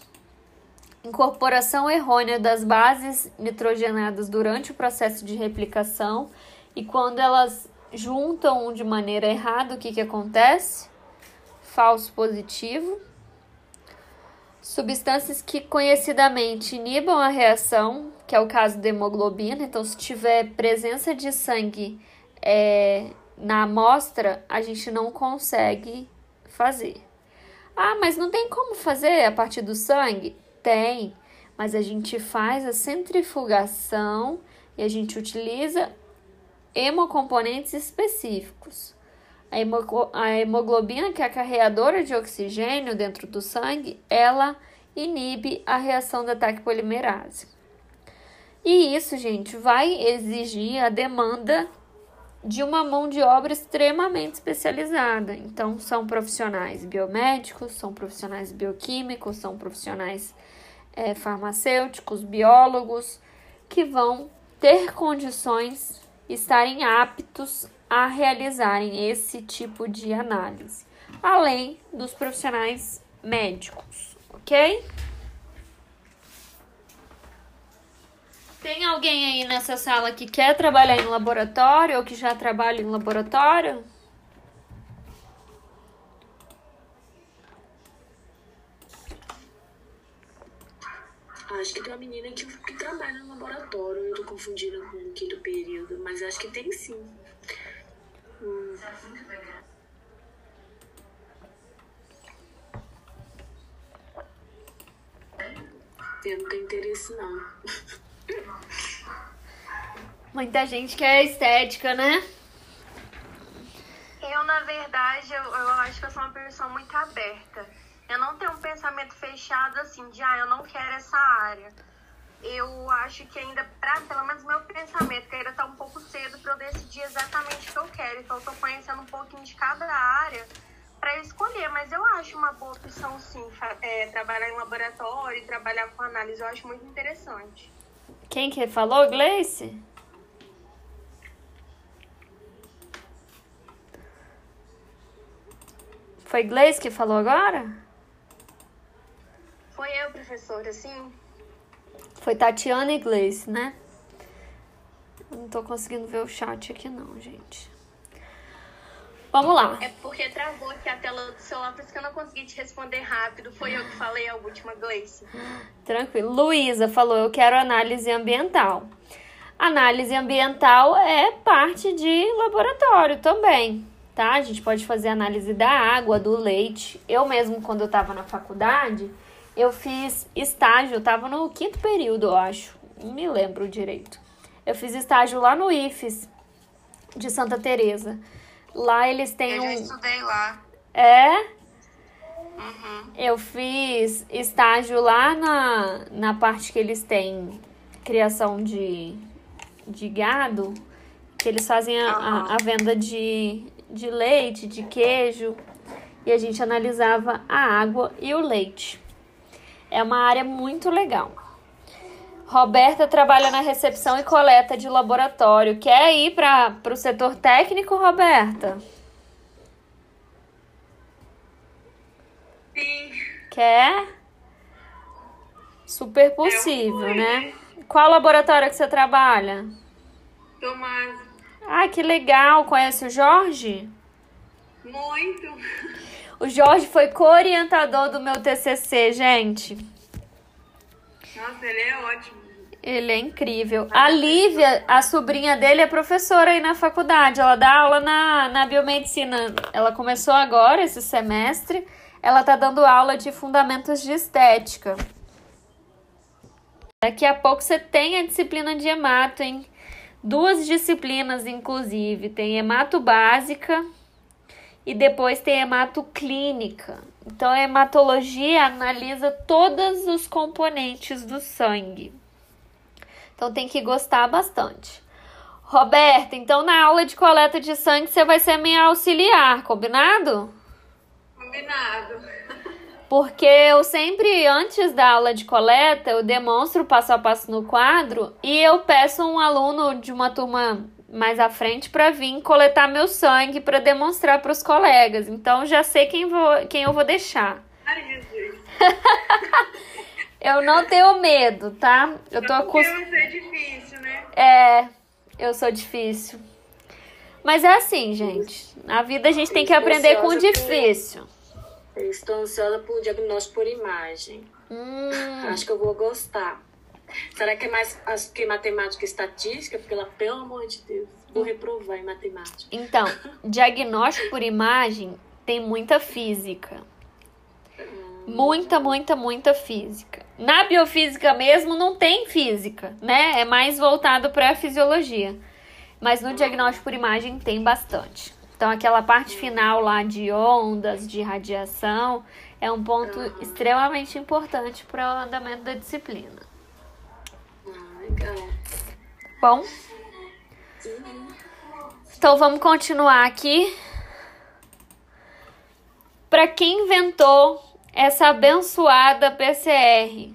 incorporação errônea das bases nitrogenadas durante o processo de replicação e quando elas juntam de maneira errada, o que, que acontece? Falso positivo. Substâncias que conhecidamente inibam a reação, que é o caso da hemoglobina. Então, se tiver presença de sangue é, na amostra, a gente não consegue fazer. Ah, mas não tem como fazer a partir do sangue? Tem, mas a gente faz a centrifugação e a gente utiliza hemocomponentes específicos. A hemoglobina, que é a carreadora de oxigênio dentro do sangue, ela inibe a reação da ataque polimerase. E isso, gente, vai exigir a demanda de uma mão de obra extremamente especializada. Então, são profissionais biomédicos, são profissionais bioquímicos, são profissionais é, farmacêuticos, biólogos, que vão ter condições, estarem aptos a realizarem esse tipo de análise, além dos profissionais médicos, ok? Tem alguém aí nessa sala que quer trabalhar em laboratório ou que já trabalha em laboratório? Acho que tem uma menina que, que trabalha no laboratório. Eu tô confundindo com o quinto período, mas acho que tem sim. Hum. Eu não tenho interesse, não. Muita gente quer estética, né? Eu, na verdade, eu, eu acho que eu sou uma pessoa muito aberta. Eu não tenho um pensamento fechado assim, de ah, eu não quero essa área. Eu acho que ainda, pra, pelo menos meu pensamento, que ainda tá um pouco cedo para eu decidir exatamente o que eu quero. Então, eu tô conhecendo um pouquinho de cada área para escolher, mas eu acho uma boa opção sim, é, trabalhar em laboratório, trabalhar com análise, eu acho muito interessante. Quem que falou, Gleice? Foi Gleice que falou agora? Foi eu, professora, sim. Foi Tatiana e Gleice, né? Não tô conseguindo ver o chat aqui não, gente. Vamos lá. É porque travou aqui a tela do celular, por isso que eu não consegui te responder rápido. Foi eu que falei a última, Gleice. Tranquilo. Luísa falou: eu quero análise ambiental. Análise ambiental é parte de laboratório também, tá? A gente pode fazer análise da água, do leite. Eu mesmo, quando eu tava na faculdade, eu fiz estágio, tava no quinto período, eu acho. Não me lembro direito. Eu fiz estágio lá no IFES de Santa Teresa. Lá eles têm eu um. Eu estudei lá. É? Uhum. Eu fiz estágio lá na, na parte que eles têm criação de, de gado, que eles fazem a, a, a venda de, de leite, de queijo, e a gente analisava a água e o leite. É uma área muito legal. Roberta trabalha na recepção e coleta de laboratório. Quer ir para o setor técnico, Roberta? Sim. Quer? Super possível, né? Qual laboratório que você trabalha? Tomás. Ah, que legal. Conhece o Jorge? Muito. O Jorge foi co-orientador do meu TCC, gente. Nossa, ele é ótimo. Ele é incrível. A Lívia, a sobrinha dele, é professora aí na faculdade. Ela dá aula na, na biomedicina. Ela começou agora, esse semestre. Ela tá dando aula de fundamentos de estética. Daqui a pouco você tem a disciplina de hemato, hein? Duas disciplinas, inclusive. Tem hemato básica e depois tem hematoclínica. Então, a hematologia analisa todos os componentes do sangue. Então, tem que gostar bastante. Roberta, então na aula de coleta de sangue você vai ser minha auxiliar, combinado? Combinado. Porque eu sempre, antes da aula de coleta, eu demonstro passo a passo no quadro e eu peço um aluno de uma turma mais à frente para vir coletar meu sangue para demonstrar para os colegas. Então já sei quem, vou, quem eu vou deixar. Ai, Jesus. eu não tenho medo, tá? Eu tô acostumada. Você é difícil, né? É, eu sou difícil. Mas é assim, gente. Na vida a gente tem que aprender com o difícil. Eu estou ansiosa por diagnóstico por imagem. Hum, Acho que eu vou gostar. Será que é mais acho que matemática e estatística? Porque ela, pelo amor de Deus, vou reprovar em matemática. então, diagnóstico por imagem tem muita física. Muita, muita, muita física. Na biofísica mesmo não tem física, né? É mais voltado para a fisiologia. Mas no diagnóstico por imagem tem bastante. Então, aquela parte final lá de ondas, de radiação, é um ponto extremamente importante para o andamento da disciplina. Bom, então vamos continuar aqui. Para quem inventou essa abençoada PCR?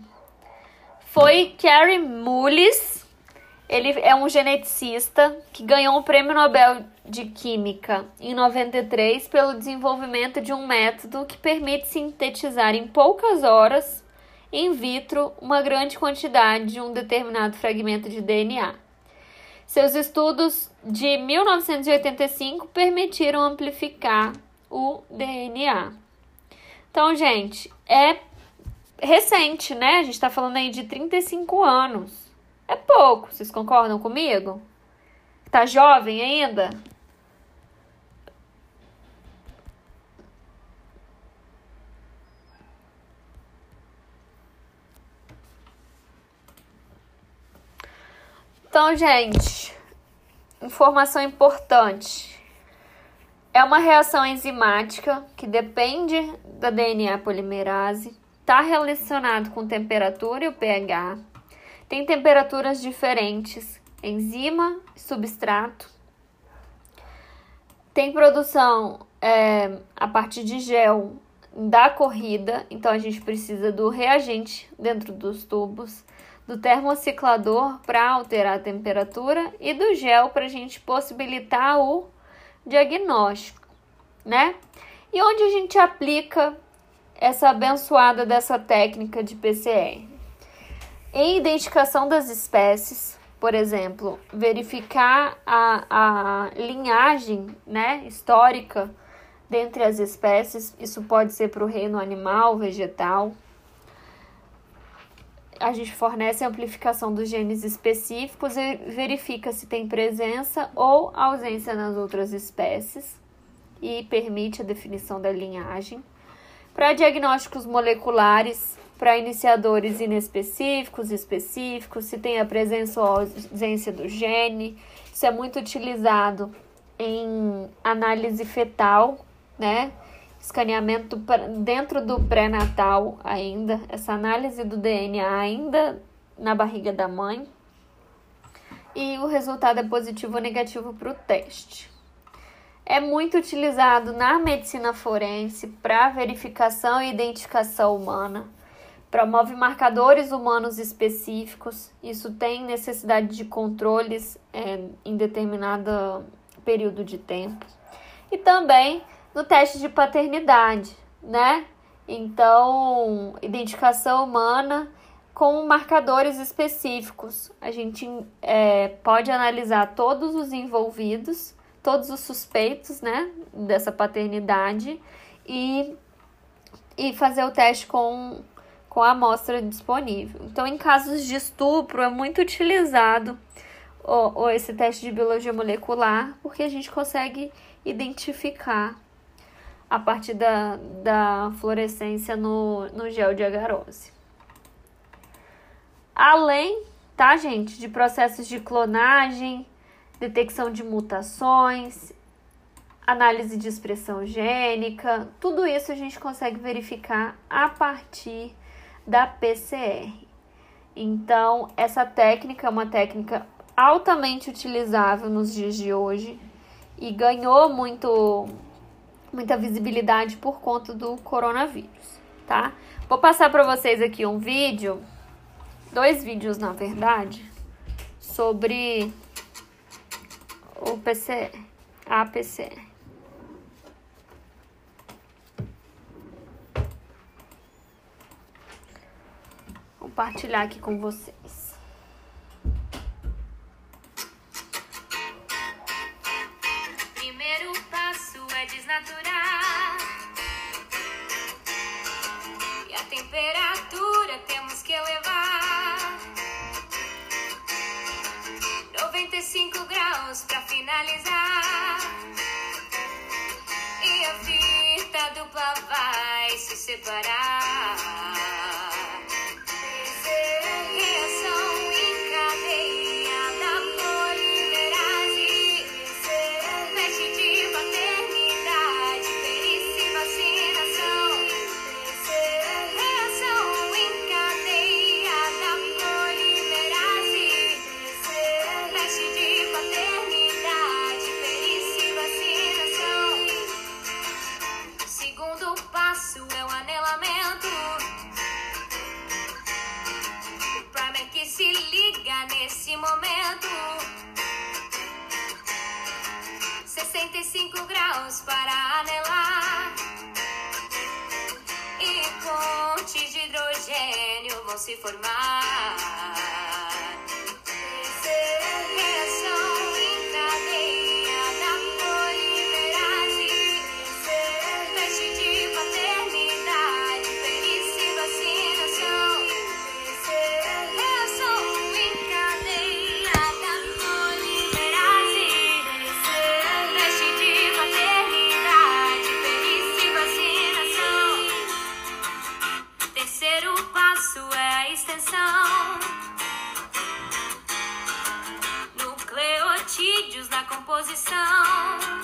Foi Carey Mullis. Ele é um geneticista que ganhou o Prêmio Nobel de Química em 93 pelo desenvolvimento de um método que permite sintetizar em poucas horas, in vitro, uma grande quantidade de um determinado fragmento de DNA. Seus estudos de 1985 permitiram amplificar o DNA. Então, gente, é recente, né? A gente tá falando aí de 35 anos. É pouco, vocês concordam comigo? Tá jovem ainda? Então, gente, informação importante. É uma reação enzimática que depende da DNA polimerase, está relacionado com temperatura e o pH, tem temperaturas diferentes, enzima, substrato, tem produção é, a partir de gel da corrida, então a gente precisa do reagente dentro dos tubos, do termociclador para alterar a temperatura e do gel para a gente possibilitar o diagnóstico, né? E onde a gente aplica essa abençoada dessa técnica de PCR? Em identificação das espécies, por exemplo, verificar a, a linhagem né, histórica dentre as espécies, isso pode ser para o reino animal, vegetal. A gente fornece a amplificação dos genes específicos e verifica se tem presença ou ausência nas outras espécies e permite a definição da linhagem. Para diagnósticos moleculares, para iniciadores inespecíficos, específicos, se tem a presença ou ausência do gene. Isso é muito utilizado em análise fetal, né? Escaneamento dentro do pré-natal ainda, essa análise do DNA ainda na barriga da mãe. E o resultado é positivo ou negativo para o teste. É muito utilizado na medicina forense para verificação e identificação humana promove marcadores humanos específicos. Isso tem necessidade de controles é, em determinado período de tempo. E também no teste de paternidade, né? Então, identificação humana com marcadores específicos. A gente é, pode analisar todos os envolvidos, todos os suspeitos, né, dessa paternidade e, e fazer o teste com com a amostra disponível. Então, em casos de estupro, é muito utilizado o, o, esse teste de biologia molecular, porque a gente consegue identificar a partir da, da fluorescência no, no gel de agarose. Além, tá, gente, de processos de clonagem, detecção de mutações, análise de expressão gênica, tudo isso a gente consegue verificar a partir da PCR. Então, essa técnica é uma técnica altamente utilizável nos dias de hoje e ganhou muito muita visibilidade por conta do coronavírus, tá? Vou passar para vocês aqui um vídeo, dois vídeos na verdade, sobre o PCR, a PCR. compartilhar aqui com vocês. Finalizar. E a fita dupla vai se separar. É o anelamento. O primer que se liga nesse momento. 65 graus para anelar. E pontes de hidrogênio vão se formar. Na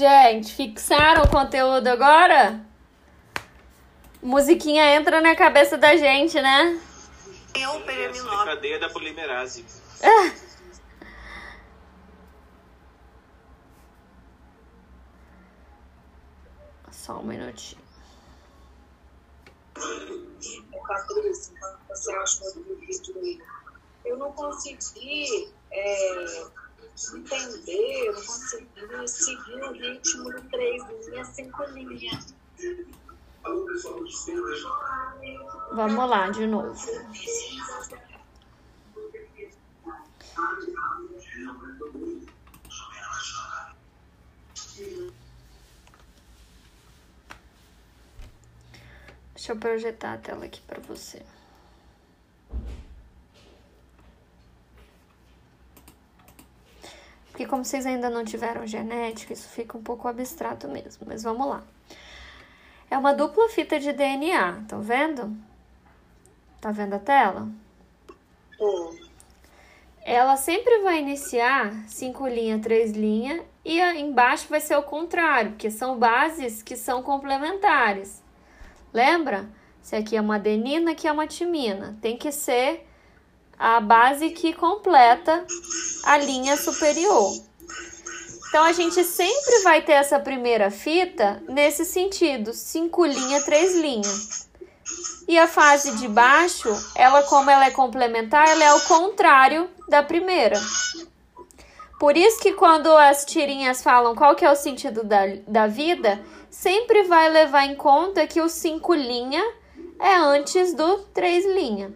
aí, gente, fixaram o conteúdo agora? Musiquinha entra na cabeça da gente, né? Eu, Essa a periaminose. cadeia da polimerase. Só um minutinho. Patrícia, quando você achou do vídeo, eu não consegui é, entender, eu não consegui seguir o ritmo do três linhas, cinco linhas. Vamos lá, de novo. Deixa eu projetar a tela aqui para você. Porque como vocês ainda não tiveram genética, isso fica um pouco abstrato mesmo, mas vamos lá. É uma dupla fita de DNA, estão vendo? Tá vendo a tela? Pô, Ela sempre vai iniciar cinco linhas, três linhas, e embaixo vai ser o contrário, porque são bases que são complementares. Lembra? Se aqui é uma adenina, aqui é uma timina. Tem que ser a base que completa a linha superior. Então a gente sempre vai ter essa primeira fita nesse sentido, cinco linhas, três linhas. E a fase de baixo, ela como ela é complementar, ela é o contrário da primeira. Por isso que quando as tirinhas falam qual que é o sentido da, da vida, sempre vai levar em conta que o 5 linha é antes do 3 linha.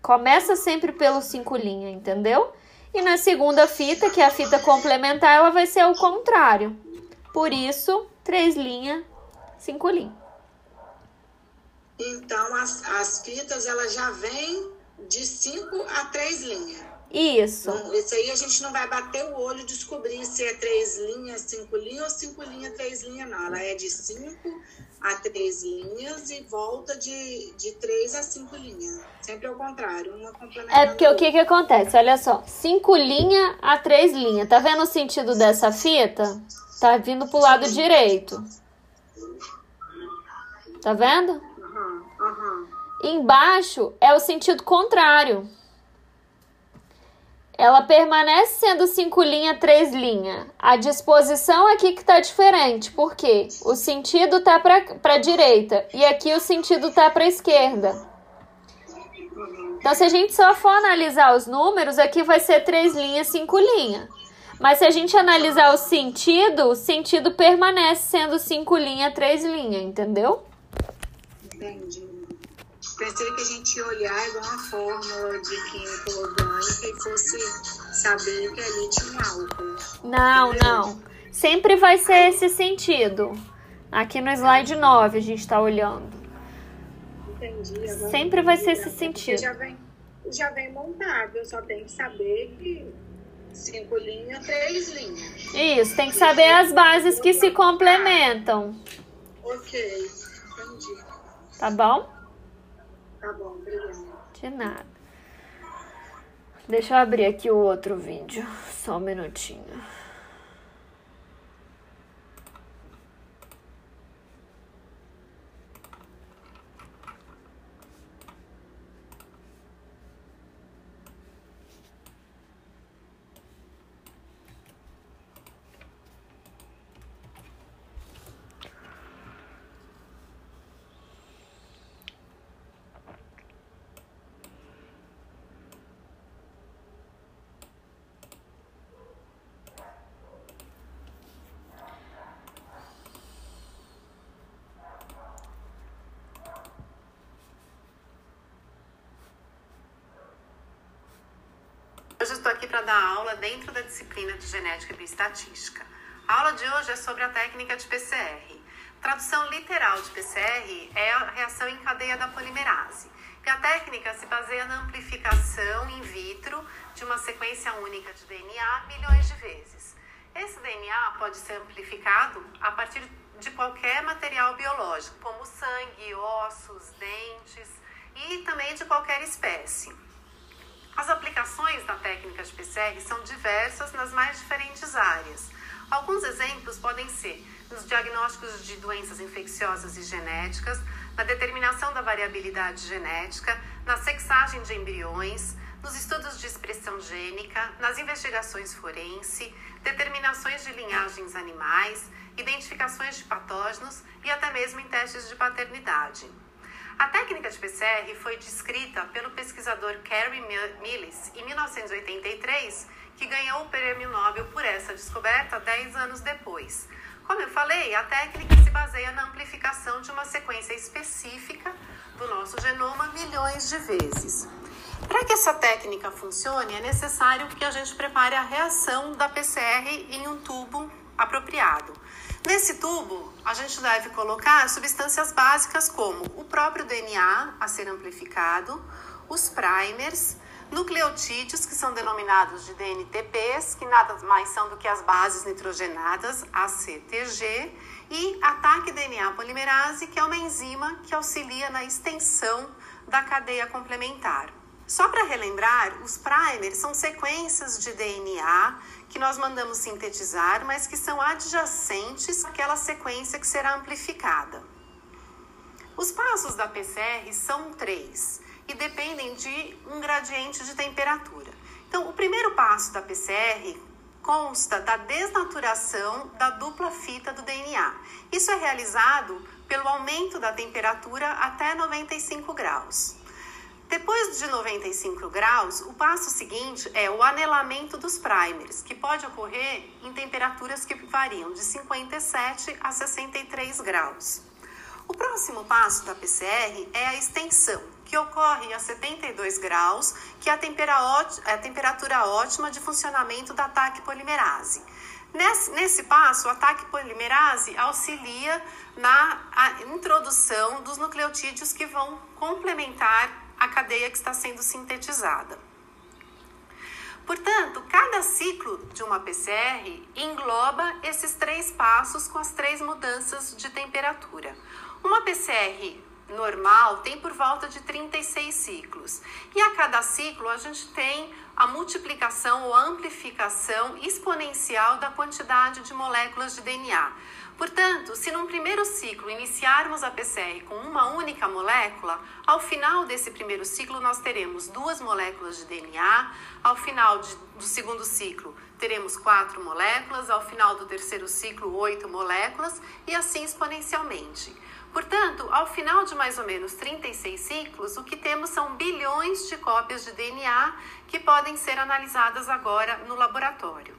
Começa sempre pelo 5 linha, entendeu? E na segunda fita, que é a fita complementar, ela vai ser o contrário. Por isso, 3 linha, 5 linha. Então, as, as fitas, elas já vêm de 5 a 3 linhas. Isso. Não, Esse aí a gente não vai bater o olho e descobrir se é 3 linhas, 5 linhas ou 5 linhas, 3 linhas, não. Ela é de 5 a 3 linhas e volta de, de 3 a 5 linhas. Sempre ao contrário, uma complementando É porque o que que acontece? Olha só, 5 linha a 3 linha. Tá vendo o sentido dessa fita? Tá vindo pro lado direito. Tá vendo? Aham. Embaixo é o sentido contrário. Ela permanece sendo 5 linha, 3 linha. A disposição aqui que tá diferente, porque o sentido tá pra, pra direita e aqui o sentido tá pra esquerda. Então, se a gente só for analisar os números, aqui vai ser 3 linhas, 5 linha. Mas se a gente analisar o sentido, o sentido permanece sendo 5 linha, 3 linha, entendeu? Entendi. Pensei que a gente ia olhar igual uma fórmula de química orgânica e fosse saber que ali tinha álcool. Não, não. Sempre vai ser esse sentido. Aqui no slide 9 a gente tá olhando. Entendi. Agora Sempre vai ser esse sentido. Já vem, já vem montado, eu só tenho que saber que cinco linhas, três linhas. Isso, tem que saber as bases que se complementam, Ok, entendi. tá bom? Tá bom, obrigada. De nada. Deixa eu abrir aqui o outro vídeo. Só um minutinho. Estou aqui para dar aula dentro da disciplina de Genética e Bioestatística. A aula de hoje é sobre a técnica de PCR. Tradução literal de PCR é a reação em cadeia da polimerase. E a técnica se baseia na amplificação in vitro de uma sequência única de DNA milhões de vezes. Esse DNA pode ser amplificado a partir de qualquer material biológico, como sangue, ossos, dentes e também de qualquer espécie. As aplicações da técnica de PCR são diversas nas mais diferentes áreas. Alguns exemplos podem ser nos diagnósticos de doenças infecciosas e genéticas, na determinação da variabilidade genética, na sexagem de embriões, nos estudos de expressão gênica, nas investigações forense, determinações de linhagens animais, identificações de patógenos e até mesmo em testes de paternidade. A técnica de PCR foi descrita pelo pesquisador Kerry Millis em 1983, que ganhou o prêmio Nobel por essa descoberta 10 anos depois. Como eu falei, a técnica se baseia na amplificação de uma sequência específica do nosso genoma milhões de vezes. Para que essa técnica funcione, é necessário que a gente prepare a reação da PCR em um tubo apropriado. Nesse tubo, a gente deve colocar substâncias básicas como o próprio DNA a ser amplificado, os primers, nucleotídeos, que são denominados de DNTPs, que nada mais são do que as bases nitrogenadas, ACTG, e ataque DNA polimerase, que é uma enzima que auxilia na extensão da cadeia complementar. Só para relembrar, os primers são sequências de DNA que nós mandamos sintetizar, mas que são adjacentes àquela sequência que será amplificada. Os passos da PCR são três e dependem de um gradiente de temperatura. Então, o primeiro passo da PCR consta da desnaturação da dupla fita do DNA. Isso é realizado pelo aumento da temperatura até 95 graus. Depois de 95 graus, o passo seguinte é o anelamento dos primers, que pode ocorrer em temperaturas que variam de 57 a 63 graus. O próximo passo da PCR é a extensão, que ocorre a 72 graus, que é a, é a temperatura ótima de funcionamento da TAC polimerase. Nesse, nesse passo, o ataque polimerase auxilia na introdução dos nucleotídeos que vão complementar a cadeia que está sendo sintetizada. Portanto, cada ciclo de uma PCR engloba esses três passos com as três mudanças de temperatura. Uma PCR normal tem por volta de 36 ciclos. E a cada ciclo a gente tem a multiplicação ou amplificação exponencial da quantidade de moléculas de DNA. Portanto, se num primeiro ciclo iniciarmos a PCR com uma única molécula, ao final desse primeiro ciclo nós teremos duas moléculas de DNA, ao final de, do segundo ciclo teremos quatro moléculas, ao final do terceiro ciclo, oito moléculas e assim exponencialmente. Portanto, ao final de mais ou menos 36 ciclos, o que temos são bilhões de cópias de DNA que podem ser analisadas agora no laboratório.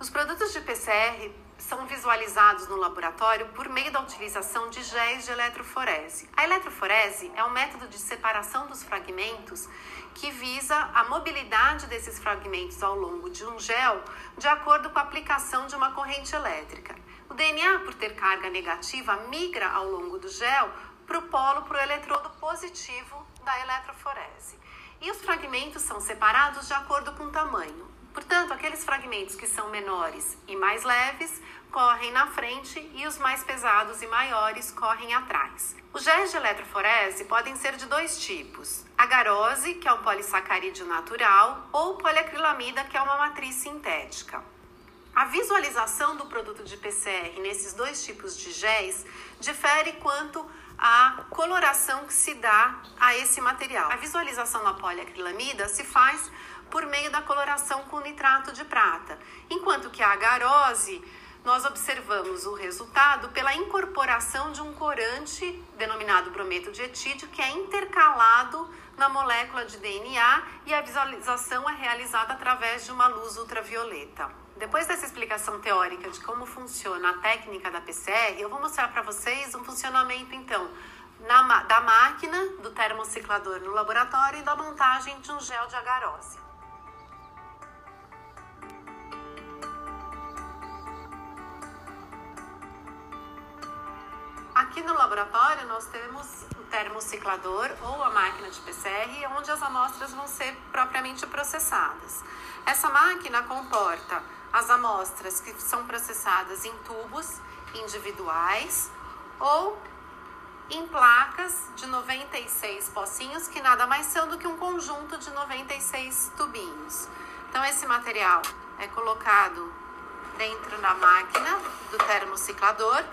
Os produtos de PCR são visualizados no laboratório por meio da utilização de géis de eletroforese. A eletroforese é um método de separação dos fragmentos que visa a mobilidade desses fragmentos ao longo de um gel de acordo com a aplicação de uma corrente elétrica. O DNA, por ter carga negativa, migra ao longo do gel para o polo, para o eletrodo positivo da eletroforese. E os fragmentos são separados de acordo com o tamanho. Portanto, aqueles fragmentos que são menores e mais leves correm na frente e os mais pesados e maiores correm atrás. Os géis de eletroforese podem ser de dois tipos: agarose, que é um polissacarídeo natural, ou poliacrilamida, que é uma matriz sintética. A visualização do produto de PCR nesses dois tipos de géis difere quanto à coloração que se dá a esse material. A visualização na poliacrilamida se faz por meio da coloração com nitrato de prata, enquanto que a agarose nós observamos o resultado pela incorporação de um corante denominado brometo de etídeo que é intercalado na molécula de DNA e a visualização é realizada através de uma luz ultravioleta. Depois dessa explicação teórica de como funciona a técnica da PCR, eu vou mostrar para vocês um funcionamento, então, na, da máquina, do termociclador no laboratório e da montagem de um gel de agarose. Aqui no laboratório nós temos o termociclador ou a máquina de PCR, onde as amostras vão ser propriamente processadas. Essa máquina comporta as amostras que são processadas em tubos individuais ou em placas de 96 pocinhos, que nada mais são do que um conjunto de 96 tubinhos. Então, esse material é colocado dentro da máquina do termociclador,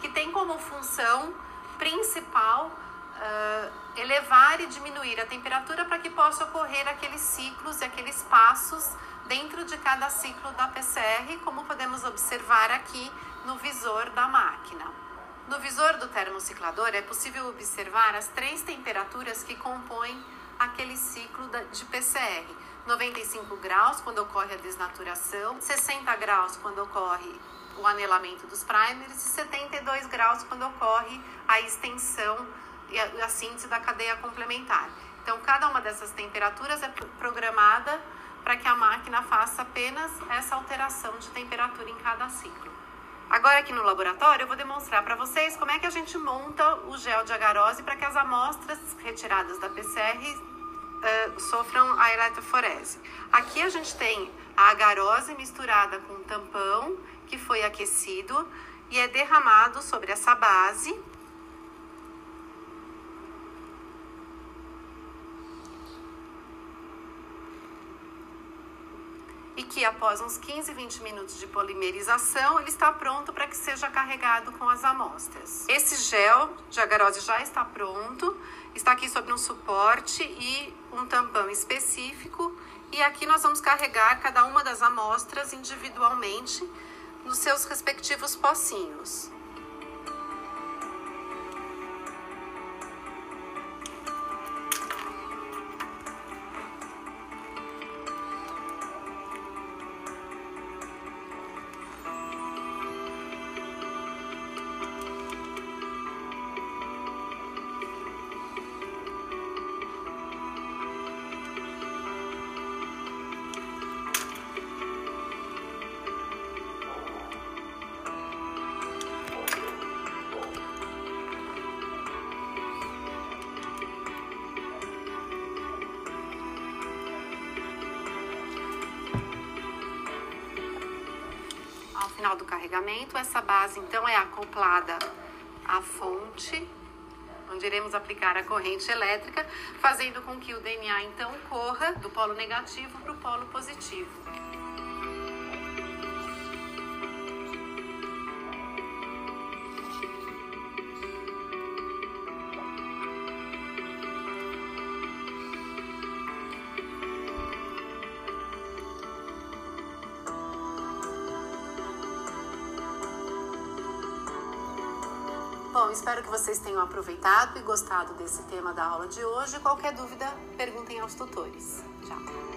que tem como função principal uh, elevar e diminuir a temperatura para que possa ocorrer aqueles ciclos e aqueles passos dentro de cada ciclo da PCR, como podemos observar aqui no visor da máquina. No visor do termociclador é possível observar as três temperaturas que compõem aquele ciclo de PCR. 95 graus quando ocorre a desnaturação, 60 graus quando ocorre o anelamento dos primers e 72 graus quando ocorre a extensão e a, síntese da cadeia complementar. Então, cada uma dessas temperaturas é programada para que a máquina faça apenas essa alteração de temperatura em cada ciclo. Agora aqui no laboratório eu vou demonstrar para vocês como é que a gente monta o gel de agarose para que as amostras retiradas da PCR uh, eh, sofram a eletroforese. Aqui a gente tem a agarose misturada com tampão que foi aquecido e é derramado sobre essa base e que após uns 15, 20 minutos de polimerização, ele está pronto para que seja carregado com as amostras. Esse gel de agarose já está pronto, está aqui sobre um suporte e um tampão específico, e aqui nós vamos carregar cada uma das amostras individualmente nos seus respectivos pocinhos. Carregamento, essa base então é acoplada à fonte, onde iremos aplicar a corrente elétrica, fazendo com que o DNA então corra do polo negativo para o polo positivo. Vocês tenham aproveitado e gostado desse tema da aula de hoje. Qualquer dúvida, perguntem aos tutores. Tchau.